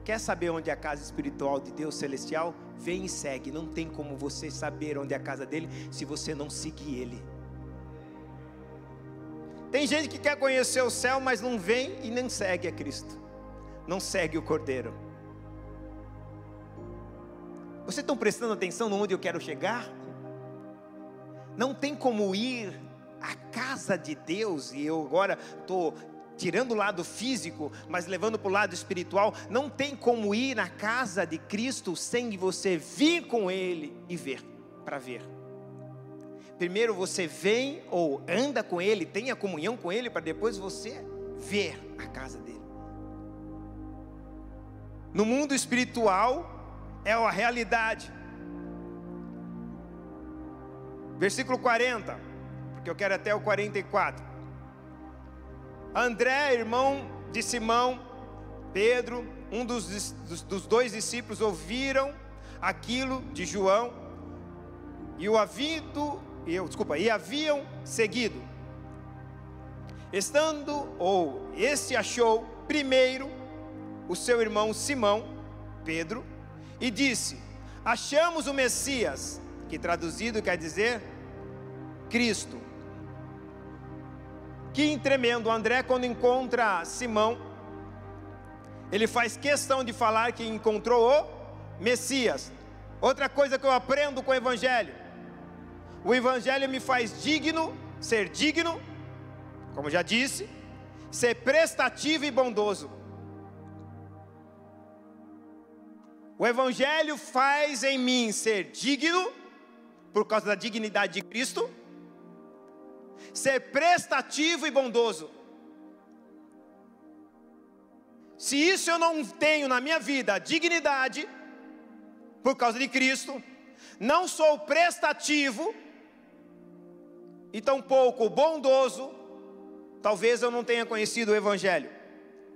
Quer saber onde é a casa espiritual de Deus celestial? Vem e segue. Não tem como você saber onde é a casa dele se você não seguir ele. Tem gente que quer conhecer o céu, mas não vem e nem segue a Cristo. Não segue o Cordeiro. Vocês estão prestando atenção onde eu quero chegar? Não tem como ir à casa de Deus, e eu agora estou tirando o lado físico, mas levando para o lado espiritual, não tem como ir na casa de Cristo sem você vir com Ele e ver, para ver. Primeiro você vem ou anda com Ele, tenha comunhão com Ele, para depois você ver a casa dele. No mundo espiritual é a realidade. Versículo 40, porque eu quero até o 44. André, irmão de Simão, Pedro, um dos, dos, dos dois discípulos, ouviram aquilo de João e o havido, eu, desculpa, e haviam seguido. Estando, ou esse achou primeiro o seu irmão Simão, Pedro, e disse: Achamos o Messias, que traduzido quer dizer Cristo. Que tremendo, André, quando encontra Simão, ele faz questão de falar que encontrou o Messias. Outra coisa que eu aprendo com o Evangelho: o Evangelho me faz digno, ser digno, como já disse, ser prestativo e bondoso. O Evangelho faz em mim ser digno, por causa da dignidade de Cristo ser prestativo e bondoso. Se isso eu não tenho na minha vida, dignidade, por causa de Cristo, não sou prestativo e tampouco bondoso, talvez eu não tenha conhecido o Evangelho,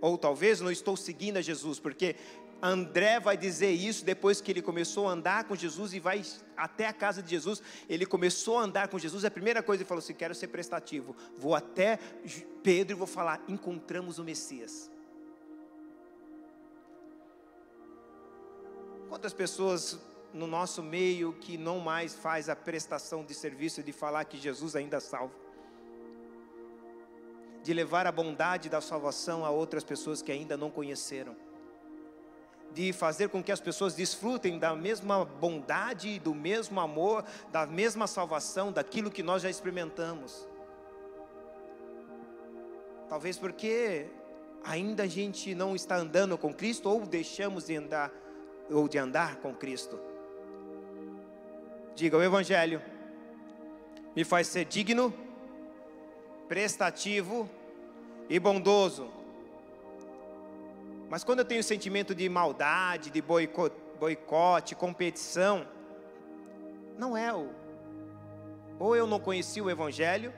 ou talvez não estou seguindo a Jesus, porque André vai dizer isso depois que ele começou a andar com Jesus e vai até a casa de Jesus. Ele começou a andar com Jesus. A primeira coisa ele falou assim: Quero ser prestativo. Vou até Pedro e vou falar: Encontramos o Messias. Quantas pessoas no nosso meio que não mais faz a prestação de serviço de falar que Jesus ainda salva? De levar a bondade da salvação a outras pessoas que ainda não conheceram de fazer com que as pessoas desfrutem da mesma bondade, do mesmo amor, da mesma salvação, daquilo que nós já experimentamos. Talvez porque ainda a gente não está andando com Cristo ou deixamos de andar ou de andar com Cristo. Diga o evangelho me faz ser digno, prestativo e bondoso mas quando eu tenho sentimento de maldade, de boicote, boicote competição, não é o. Ou eu não conheci o Evangelho,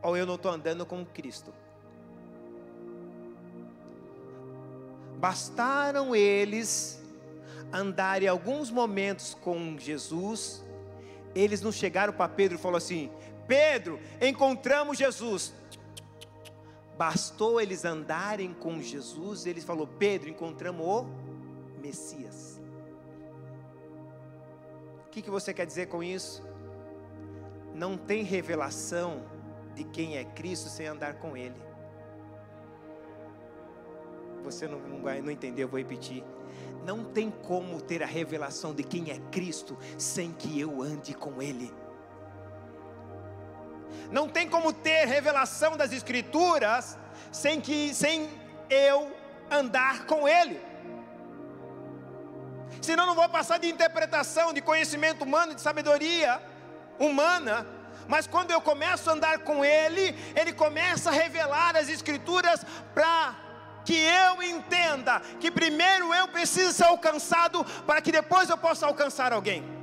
ou eu não estou andando com Cristo. Bastaram eles andarem alguns momentos com Jesus, eles não chegaram para Pedro e falaram assim: Pedro, encontramos Jesus. Bastou eles andarem com Jesus, ele falou: Pedro, encontramos o Messias. O que, que você quer dizer com isso? Não tem revelação de quem é Cristo sem andar com Ele. Você não, vai, não entendeu, eu vou repetir. Não tem como ter a revelação de quem é Cristo sem que eu ande com Ele. Não tem como ter revelação das Escrituras sem que sem eu andar com Ele. Senão não vou passar de interpretação, de conhecimento humano, de sabedoria humana. Mas quando eu começo a andar com Ele, Ele começa a revelar as Escrituras para que eu entenda que primeiro eu preciso ser alcançado para que depois eu possa alcançar alguém.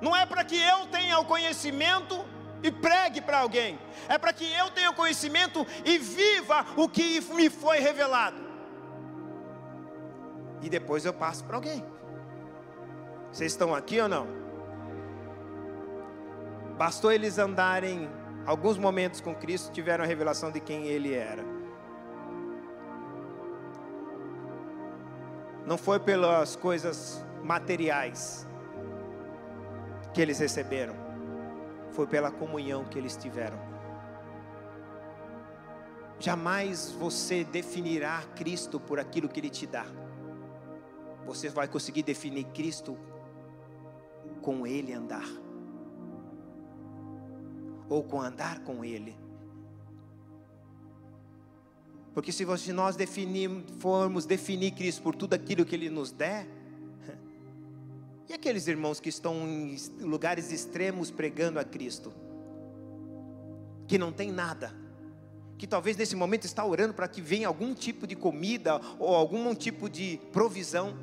Não é para que eu tenha o conhecimento e pregue para alguém, é para que eu tenha o conhecimento e viva o que me foi revelado. E depois eu passo para alguém. Vocês estão aqui ou não? Bastou eles andarem alguns momentos com Cristo, tiveram a revelação de quem Ele era. Não foi pelas coisas materiais que eles receberam, foi pela comunhão que eles tiveram. Jamais você definirá Cristo por aquilo que Ele te dá. Você vai conseguir definir Cristo com Ele andar, ou com andar com Ele. Porque se nós definir, formos definir Cristo por tudo aquilo que Ele nos der, e aqueles irmãos que estão em lugares extremos pregando a Cristo, que não tem nada, que talvez nesse momento está orando para que venha algum tipo de comida ou algum tipo de provisão,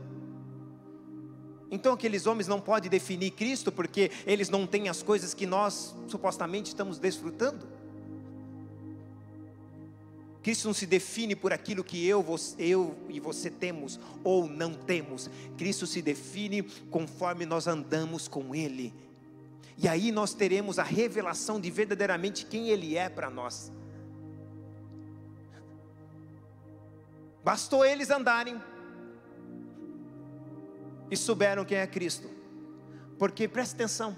então aqueles homens não podem definir Cristo porque eles não têm as coisas que nós supostamente estamos desfrutando. Cristo não se define por aquilo que eu, você, eu e você temos ou não temos. Cristo se define conforme nós andamos com Ele. E aí nós teremos a revelação de verdadeiramente quem Ele é para nós. Bastou eles andarem e souberam quem é Cristo. Porque preste atenção,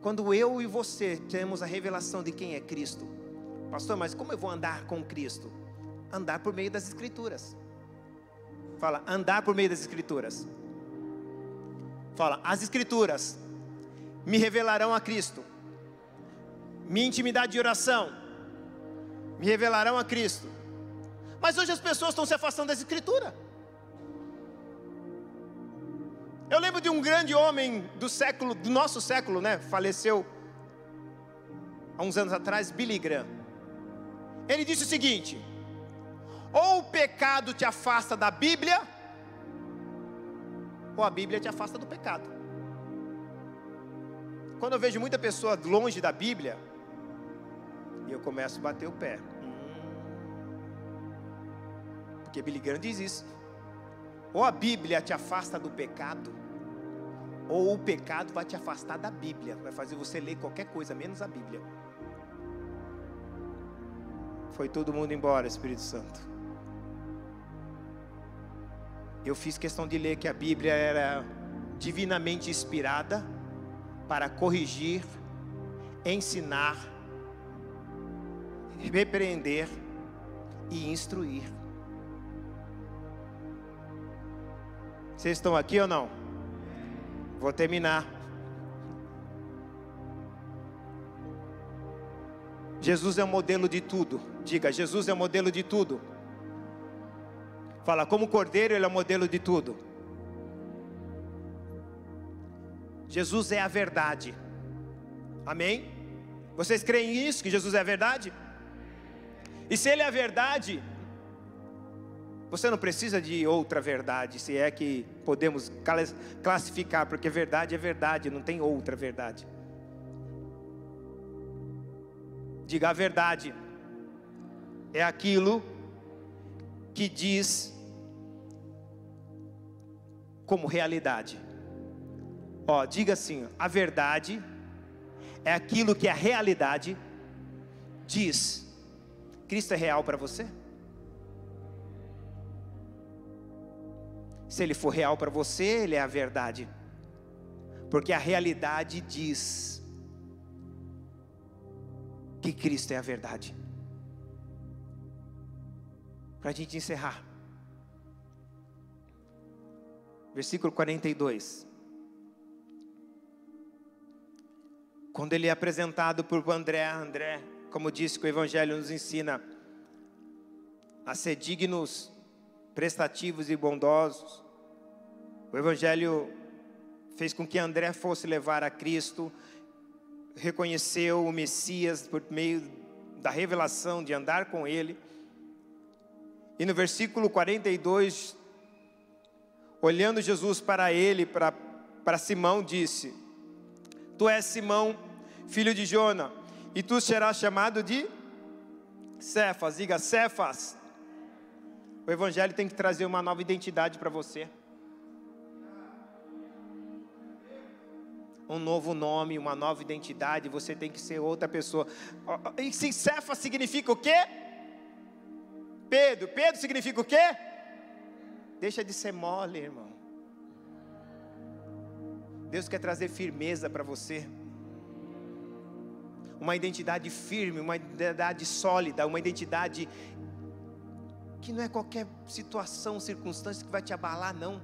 quando eu e você temos a revelação de quem é Cristo, pastor, mas como eu vou andar com Cristo? Andar por meio das Escrituras. Fala, andar por meio das Escrituras. Fala, as Escrituras me revelarão a Cristo. Minha intimidade de oração me revelarão a Cristo. Mas hoje as pessoas estão se afastando da Escritura. Eu lembro de um grande homem do século, do nosso século, né? Faleceu há uns anos atrás, Billy Graham. Ele disse o seguinte: ou o pecado te afasta da Bíblia, ou a Bíblia te afasta do pecado. Quando eu vejo muita pessoa longe da Bíblia, eu começo a bater o pé. Porque Billy Graham diz isso. Ou a Bíblia te afasta do pecado, ou o pecado vai te afastar da Bíblia, vai fazer você ler qualquer coisa, menos a Bíblia. Foi todo mundo embora, Espírito Santo. Eu fiz questão de ler que a Bíblia era divinamente inspirada para corrigir, ensinar, repreender e instruir. Vocês estão aqui ou não? Vou terminar. Jesus é o modelo de tudo. Diga, Jesus é o modelo de tudo. Fala, como cordeiro, ele é o modelo de tudo. Jesus é a verdade. Amém? Vocês creem nisso? Que Jesus é a verdade? E se ele é a verdade, você não precisa de outra verdade, se é que podemos classificar, porque verdade é verdade, não tem outra verdade. Diga a verdade, é aquilo que diz como realidade. Ó, diga assim: a verdade é aquilo que a realidade diz. Cristo é real para você? Se ele for real para você, ele é a verdade. Porque a realidade diz que Cristo é a verdade. Para a gente encerrar. Versículo 42. Quando ele é apresentado por André, André como disse que o Evangelho nos ensina a ser dignos, prestativos e bondosos. O Evangelho fez com que André fosse levar a Cristo, reconheceu o Messias por meio da revelação de andar com Ele. E no versículo 42, olhando Jesus para ele, para, para Simão, disse: Tu és Simão, filho de Jona, e tu serás chamado de Cefas, diga Cefas. O Evangelho tem que trazer uma nova identidade para você. Um novo nome, uma nova identidade, você tem que ser outra pessoa. E se Cefas significa o quê? Pedro. Pedro significa o quê? Deixa de ser mole, irmão. Deus quer trazer firmeza para você uma identidade firme, uma identidade sólida, uma identidade que não é qualquer situação, circunstância que vai te abalar, não.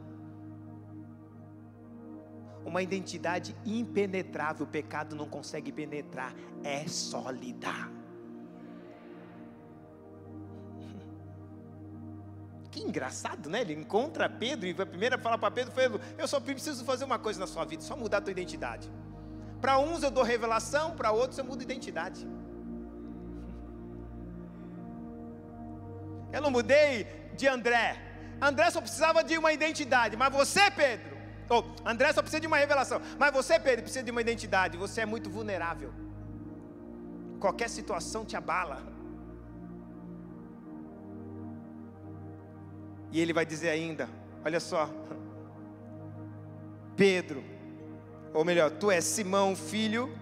Uma identidade impenetrável, o pecado não consegue penetrar, é sólida. Que engraçado, né? Ele encontra Pedro e a primeira fala para Pedro foi: Eu só preciso fazer uma coisa na sua vida, só mudar a tua identidade. Para uns eu dou revelação, para outros eu mudo identidade. Eu não mudei de André. André só precisava de uma identidade, mas você, Pedro, oh, André só precisa de uma revelação, mas você, Pedro, precisa de uma identidade. Você é muito vulnerável. Qualquer situação te abala. E ele vai dizer ainda: olha só, Pedro, ou melhor, tu és Simão, filho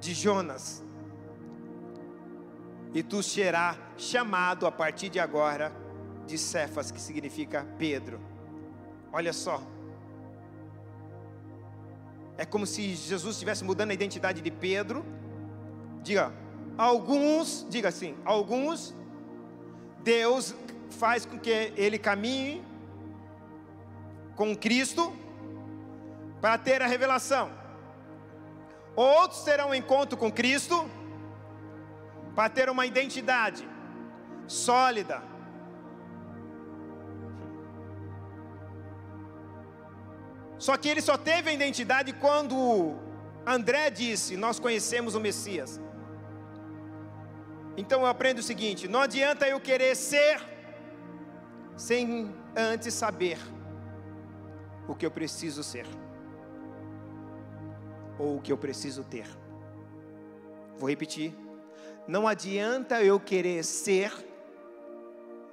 de Jonas, e tu serás chamado a partir de agora de Cefas, que significa Pedro. Olha só, é como se Jesus estivesse mudando a identidade de Pedro. Diga, alguns, diga assim, alguns, Deus faz com que ele caminhe com Cristo para ter a revelação. Outros terão um encontro com Cristo para ter uma identidade sólida. Só que ele só teve a identidade quando André disse: Nós conhecemos o Messias. Então eu aprendo o seguinte: não adianta eu querer ser sem antes saber o que eu preciso ser ou o que eu preciso ter. Vou repetir. Não adianta eu querer ser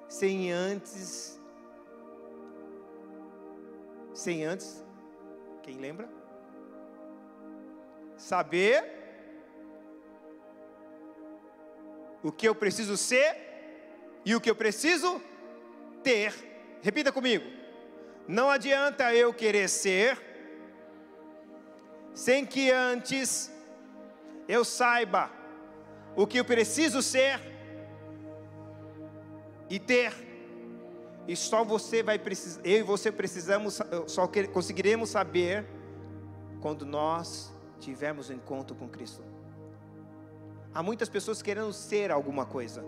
sem antes sem antes quem lembra? Saber o que eu preciso ser e o que eu preciso ter. Repita comigo. Não adianta eu querer ser sem que antes eu saiba o que eu preciso ser e ter. E só você vai precisar, eu e você precisamos, só conseguiremos saber quando nós tivermos um encontro com Cristo. Há muitas pessoas querendo ser alguma coisa.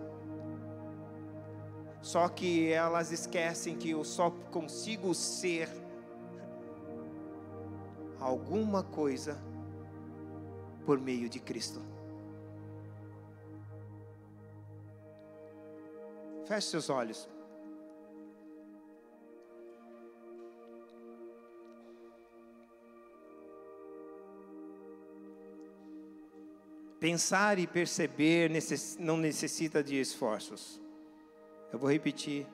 Só que elas esquecem que eu só consigo ser alguma coisa por meio de Cristo. Feche seus olhos. Pensar e perceber não necessita de esforços. Eu vou repetir.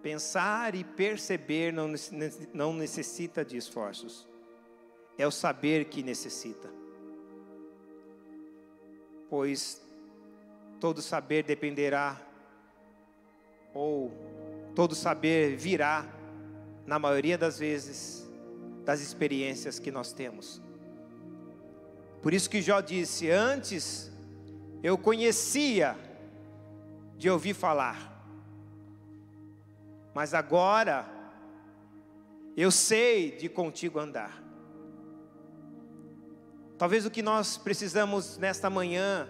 Pensar e perceber não necessita de esforços. É o saber que necessita. Pois todo saber dependerá, ou todo saber virá, na maioria das vezes, das experiências que nós temos. Por isso que Jó disse: Antes eu conhecia de ouvir falar, mas agora eu sei de contigo andar. Talvez o que nós precisamos nesta manhã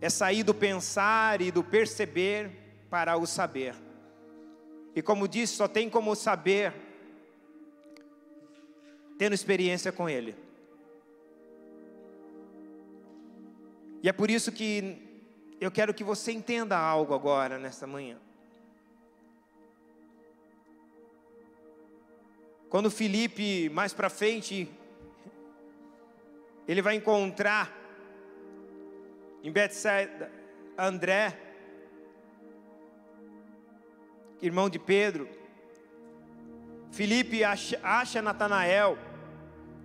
é sair do pensar e do perceber para o saber. E como disse, só tem como saber tendo experiência com Ele. E é por isso que eu quero que você entenda algo agora, nesta manhã. Quando Felipe, mais para frente, ele vai encontrar em Betsaida André, irmão de Pedro. Felipe acha, acha Natanael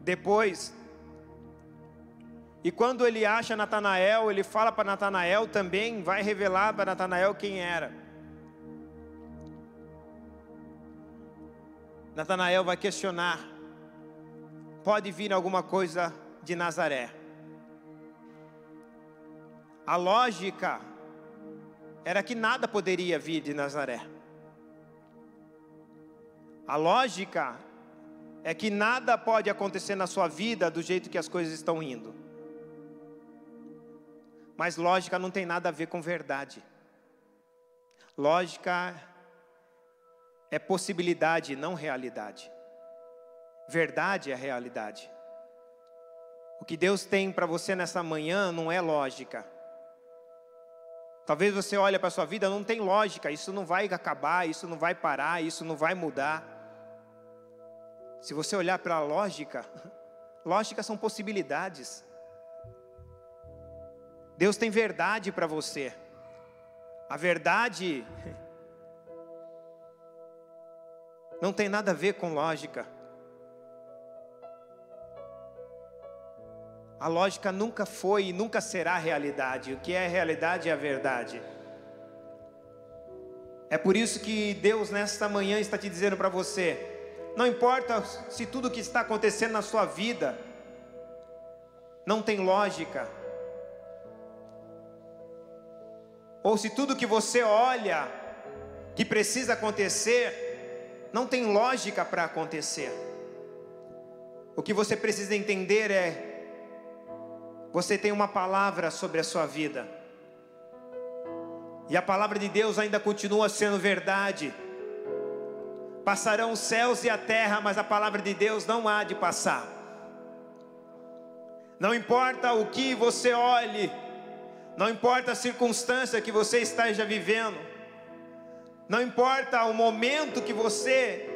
depois e quando ele acha Natanael, ele fala para Natanael também, vai revelar para Natanael quem era. Natanael vai questionar: pode vir alguma coisa de Nazaré? A lógica era que nada poderia vir de Nazaré. A lógica é que nada pode acontecer na sua vida do jeito que as coisas estão indo. Mas lógica não tem nada a ver com verdade. Lógica é possibilidade, não realidade. Verdade é realidade. O que Deus tem para você nessa manhã não é lógica. Talvez você olhe para a sua vida, não tem lógica, isso não vai acabar, isso não vai parar, isso não vai mudar. Se você olhar para a lógica, lógica são possibilidades. Deus tem verdade para você. A verdade não tem nada a ver com lógica. A lógica nunca foi e nunca será realidade. O que é realidade é a verdade. É por isso que Deus nesta manhã está te dizendo para você: não importa se tudo que está acontecendo na sua vida não tem lógica, ou se tudo que você olha que precisa acontecer, não tem lógica para acontecer. O que você precisa entender é: você tem uma palavra sobre a sua vida, e a palavra de Deus ainda continua sendo verdade. Passarão os céus e a terra, mas a palavra de Deus não há de passar. Não importa o que você olhe, não importa a circunstância que você esteja vivendo, não importa o momento que você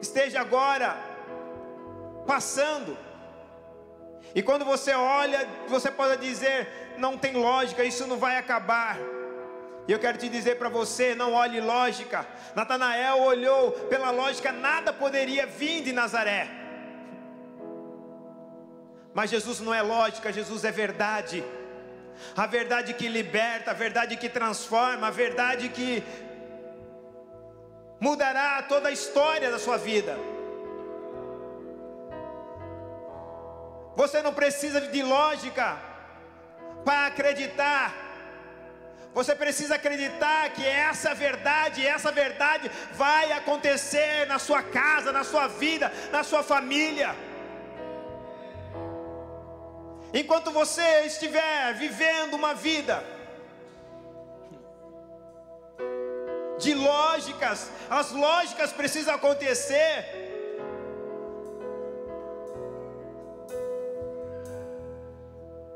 esteja agora passando, e quando você olha, você pode dizer: não tem lógica, isso não vai acabar. E eu quero te dizer para você: não olhe lógica. Natanael olhou pela lógica, nada poderia vir de Nazaré. Mas Jesus não é lógica, Jesus é verdade a verdade que liberta, a verdade que transforma, a verdade que mudará toda a história da sua vida. Você não precisa de lógica para acreditar. Você precisa acreditar que essa verdade, essa verdade vai acontecer na sua casa, na sua vida, na sua família. Enquanto você estiver vivendo uma vida de lógicas, as lógicas precisam acontecer.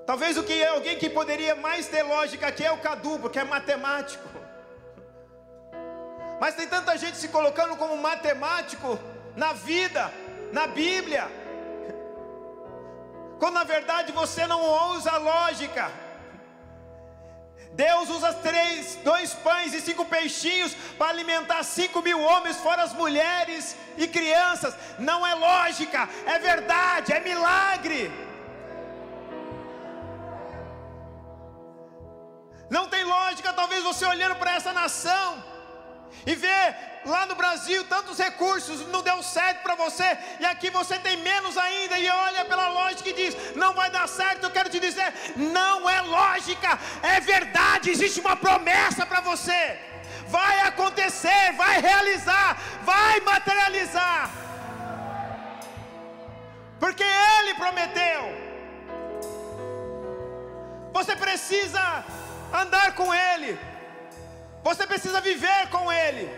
Talvez o que é alguém que poderia mais ter lógica aqui é o Cadu, porque é matemático. Mas tem tanta gente se colocando como matemático na vida, na Bíblia quando na verdade você não usa a lógica. Deus usa três, dois pães e cinco peixinhos para alimentar cinco mil homens, fora as mulheres e crianças. Não é lógica, é verdade, é milagre. Não tem lógica, talvez você olhando para essa nação e ver lá no Brasil tantos recursos, não deu certo para você, e aqui você tem menos ainda, e olha pela lógica e diz: não vai dar certo. Eu quero te dizer, não é lógica, é verdade, existe uma promessa para você. Vai acontecer, vai realizar, vai materializar, porque Ele prometeu. Você precisa andar com Ele, você precisa viver com Ele,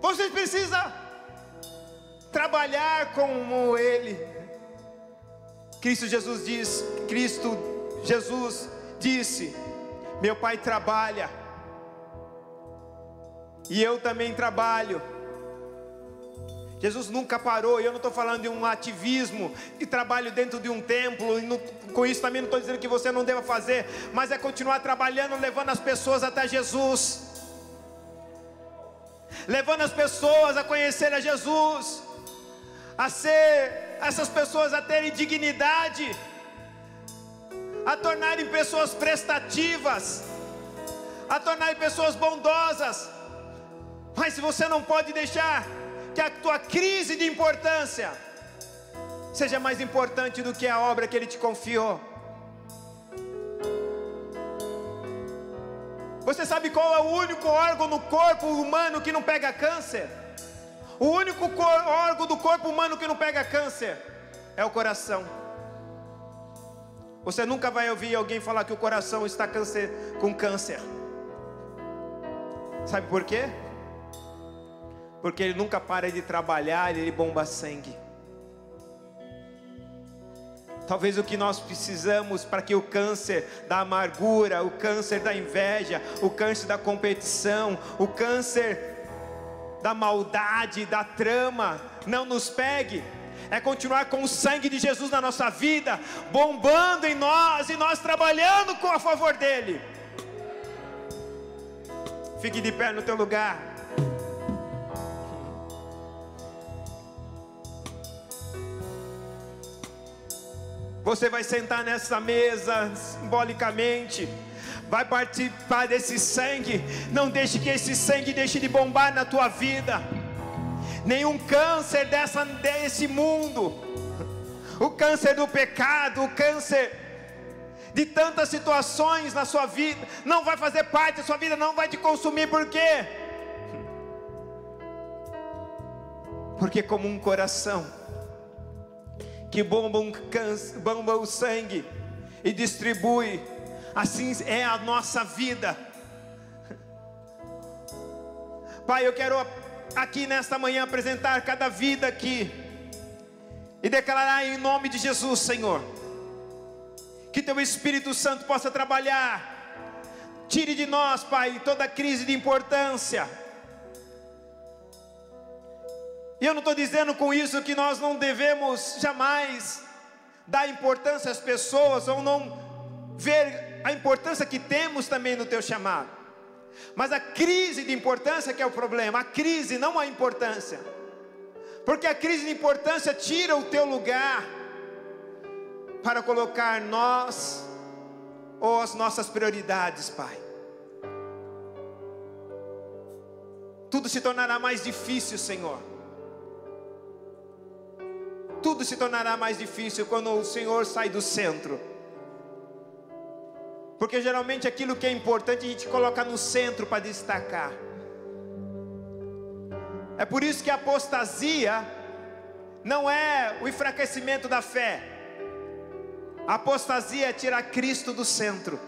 você precisa trabalhar como Ele. Cristo Jesus diz, Cristo Jesus disse: Meu Pai trabalha, e eu também trabalho. Jesus nunca parou, e eu não estou falando de um ativismo de trabalho dentro de um templo, e não, com isso também não estou dizendo que você não deva fazer, mas é continuar trabalhando, levando as pessoas até Jesus, levando as pessoas a conhecer a Jesus, a ser essas pessoas a terem dignidade, a tornarem pessoas prestativas, a tornarem pessoas bondosas. Mas se você não pode deixar que a tua crise de importância seja mais importante do que a obra que Ele te confiou. Você sabe qual é o único órgão no corpo humano que não pega câncer? O único órgão do corpo humano que não pega câncer é o coração. Você nunca vai ouvir alguém falar que o coração está câncer, com câncer. Sabe por quê? Porque ele nunca para de trabalhar, ele bomba sangue. Talvez o que nós precisamos para que o câncer da amargura, o câncer da inveja, o câncer da competição, o câncer da maldade, da trama, não nos pegue. É continuar com o sangue de Jesus na nossa vida, bombando em nós e nós trabalhando com a favor dele. Fique de pé no teu lugar. Você vai sentar nessa mesa simbolicamente vai participar desse sangue. Não deixe que esse sangue deixe de bombar na tua vida. Nenhum câncer dessa, desse mundo, o câncer do pecado, o câncer de tantas situações na sua vida, não vai fazer parte da sua vida, não vai te consumir, por quê? Porque como um coração que bomba, câncer, bomba o sangue e distribui assim é a nossa vida. Pai, eu quero aqui nesta manhã apresentar cada vida aqui e declarar em nome de Jesus, Senhor, que Teu Espírito Santo possa trabalhar, tire de nós, Pai, toda crise de importância. E eu não estou dizendo com isso que nós não devemos jamais dar importância às pessoas ou não ver a importância que temos também no teu chamado. Mas a crise de importância que é o problema, a crise, não a importância. Porque a crise de importância tira o teu lugar para colocar nós ou as nossas prioridades, Pai. Tudo se tornará mais difícil, Senhor. Tudo se tornará mais difícil quando o Senhor sai do centro. Porque geralmente aquilo que é importante a gente coloca no centro para destacar. É por isso que a apostasia não é o enfraquecimento da fé. A apostasia é tirar Cristo do centro.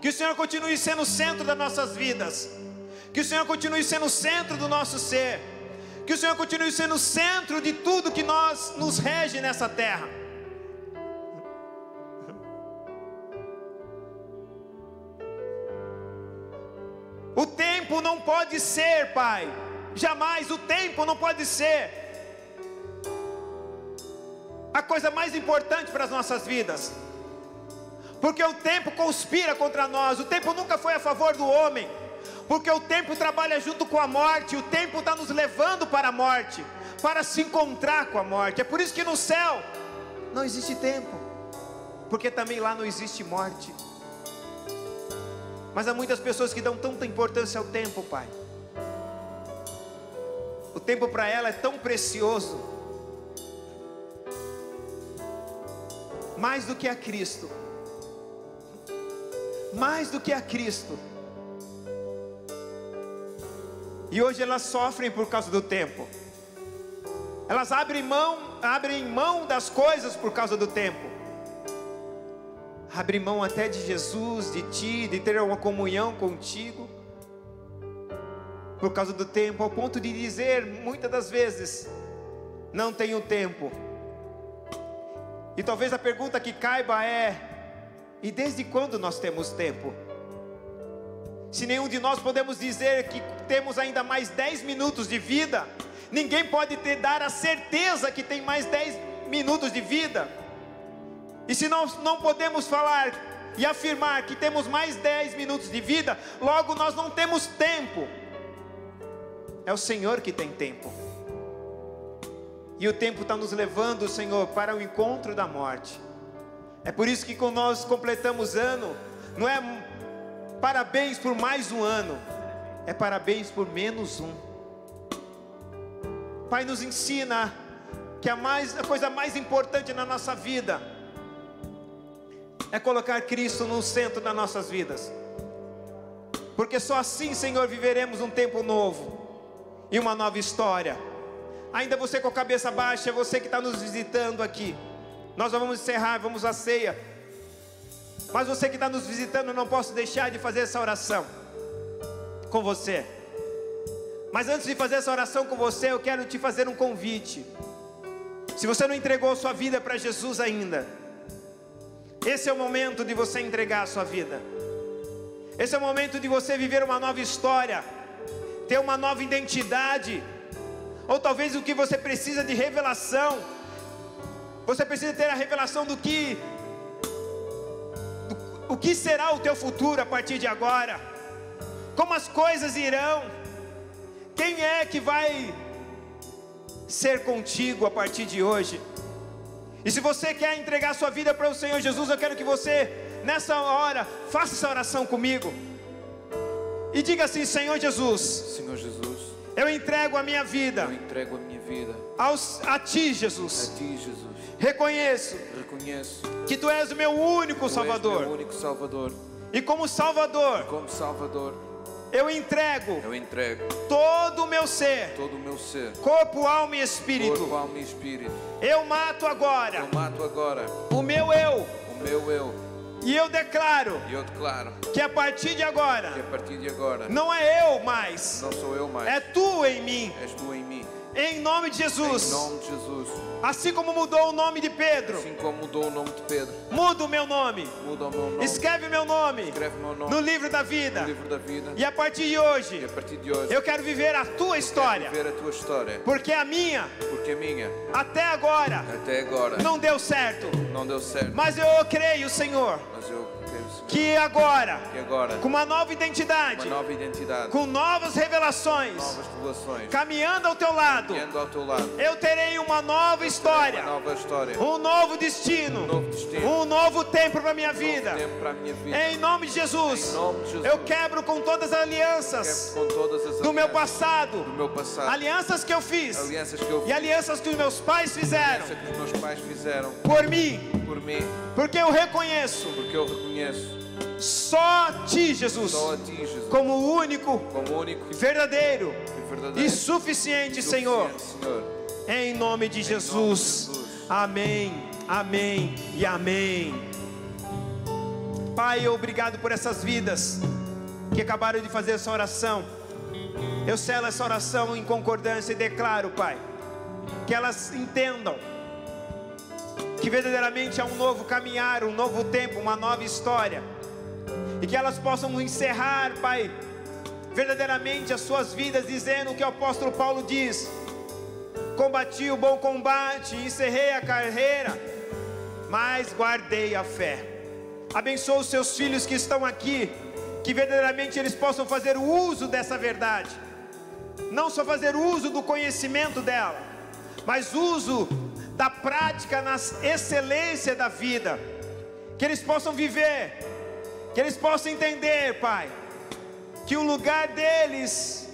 Que o Senhor continue sendo o centro das nossas vidas. Que o Senhor continue sendo o centro do nosso ser. Que o Senhor continue sendo o centro de tudo que nós nos rege nessa terra. O tempo não pode ser, Pai. Jamais o tempo não pode ser a coisa mais importante para as nossas vidas. Porque o tempo conspira contra nós, o tempo nunca foi a favor do homem. Porque o tempo trabalha junto com a morte, o tempo está nos levando para a morte, para se encontrar com a morte. É por isso que no céu não existe tempo, porque também lá não existe morte. Mas há muitas pessoas que dão tanta importância ao tempo, Pai. O tempo para ela é tão precioso. Mais do que a Cristo. Mais do que a Cristo. E hoje elas sofrem por causa do tempo. Elas abrem mão, abrem mão das coisas por causa do tempo. abrir mão até de Jesus, de ti, de ter uma comunhão contigo, por causa do tempo, ao ponto de dizer muitas das vezes: não tenho tempo. E talvez a pergunta que caiba é: e desde quando nós temos tempo? Se nenhum de nós podemos dizer que temos ainda mais 10 minutos de vida, ninguém pode te dar a certeza que tem mais 10 minutos de vida. E se nós não podemos falar e afirmar que temos mais 10 minutos de vida, logo nós não temos tempo. É o Senhor que tem tempo. E o tempo está nos levando, Senhor, para o encontro da morte. É por isso que quando nós completamos ano, não é parabéns por mais um ano, é parabéns por menos um. Pai, nos ensina que a, mais, a coisa mais importante na nossa vida é colocar Cristo no centro das nossas vidas. Porque só assim, Senhor, viveremos um tempo novo e uma nova história. Ainda você com a cabeça baixa, você que está nos visitando aqui. Nós vamos encerrar, vamos à ceia. Mas você que está nos visitando, não posso deixar de fazer essa oração com você. Mas antes de fazer essa oração com você, eu quero te fazer um convite. Se você não entregou sua vida para Jesus ainda, esse é o momento de você entregar a sua vida. Esse é o momento de você viver uma nova história, ter uma nova identidade. Ou talvez o que você precisa de revelação. Você precisa ter a revelação do que o que será o teu futuro a partir de agora. Como as coisas irão. Quem é que vai ser contigo a partir de hoje? E se você quer entregar sua vida para o Senhor Jesus, eu quero que você, nessa hora, faça essa oração comigo. E diga assim: Senhor Jesus, Senhor Jesus, eu entrego a minha vida. Eu entrego a minha vida aos, a Ti, Jesus. A Ti, Jesus. Reconheço. Reconheço que Tu és o meu único Salvador. Meu único Salvador. E como Salvador, como Salvador, eu entrego. Eu entrego todo o meu ser. Todo o meu ser. Corpo, alma e espírito. Corpo, alma e espírito. Eu mato agora. Eu mato agora. O meu eu. O meu eu. E eu declaro. E eu declaro. Que a partir de agora. Que a partir de agora. Não é eu mais. Não sou eu mais. É tu em mim. És tu em mim. Em nome de Jesus. Em nome de Jesus. Assim como mudou o nome de Pedro. Assim como mudou o nome de Pedro. Muda o meu nome. Muda o meu nome. Escreve meu nome. Escreve meu nome. No livro da vida. No livro da vida. E a partir de hoje. E a partir de hoje. Eu quero viver a tua história. Viver a tua história. Porque a minha. Porque a minha. Até agora. Até agora. Não deu certo. Não deu certo. Mas eu creio, Senhor. Mas eu creio, Senhor. Que agora. Que agora. Com uma nova identidade. Uma nova identidade. Com novas revelações. Novas revelações. Caminhando ao teu lado. Caminhando ao teu lado. Eu terei uma nova história. Uma nova história. Um novo destino. Um novo destino. Um novo tempo para minha um vida. A minha vida. Em nome de Jesus. Nome de Jesus. Eu quebro com todas as alianças. do meu passado. Do meu passado. Alianças que eu fiz. Alianças que eu fiz. E alianças que os meus pais fizeram. Meus pais fizeram. Por mim. Por mim. Porque eu reconheço. Porque eu reconheço. Só a ti, Jesus. Só a ti, Jesus. Como o único. Como único. Verdadeiro. E verdadeiro. E suficiente, Senhor. Senhor. Em nome de em Jesus. Nome de Jesus. Amém. Amém e amém. Pai, obrigado por essas vidas que acabaram de fazer essa oração. Eu selo essa oração em concordância e declaro, Pai, que elas entendam que verdadeiramente é um novo caminhar, um novo tempo, uma nova história, e que elas possam encerrar, Pai, verdadeiramente as suas vidas, dizendo o que o apóstolo Paulo diz: combati o bom combate, encerrei a carreira, mas guardei a fé. Abençoa os seus filhos que estão aqui, que verdadeiramente eles possam fazer uso dessa verdade, não só fazer uso do conhecimento dela, mas uso da prática na excelência da vida, que eles possam viver, que eles possam entender, Pai, que o lugar deles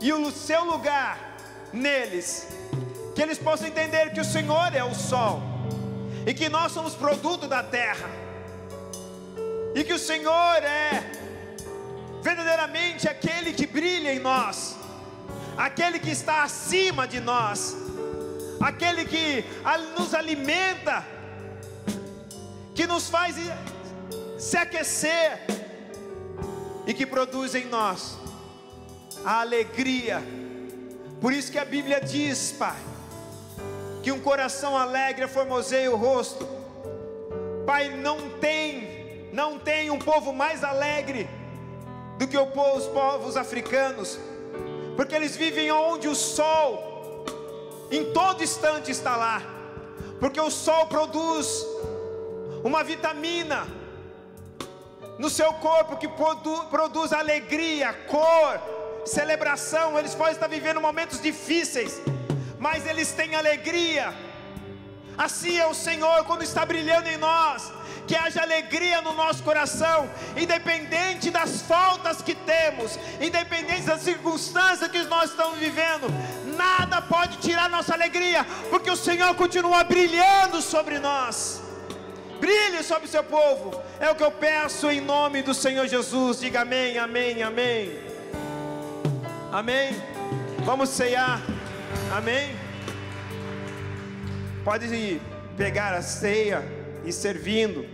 e o seu lugar neles, que eles possam entender que o Senhor é o sol e que nós somos produto da terra, e que o Senhor é verdadeiramente aquele que brilha em nós, aquele que está acima de nós, aquele que nos alimenta, que nos faz se aquecer e que produz em nós a alegria. Por isso que a Bíblia diz, Pai, que um coração alegre formoseia o rosto. Pai, não tem, não tem um povo mais alegre do que os povos africanos, porque eles vivem onde o sol em todo instante está lá, porque o sol produz uma vitamina no seu corpo que produ, produz alegria, cor, celebração. Eles podem estar vivendo momentos difíceis, mas eles têm alegria. Assim é o Senhor quando está brilhando em nós. Que haja alegria no nosso coração, independente das faltas que temos, independente das circunstâncias que nós estamos vivendo, nada pode tirar nossa alegria, porque o Senhor continua brilhando sobre nós brilhe sobre o seu povo. É o que eu peço em nome do Senhor Jesus. Diga amém, amém, amém. Amém. Vamos ceiar. Amém. Pode pegar a ceia e servindo.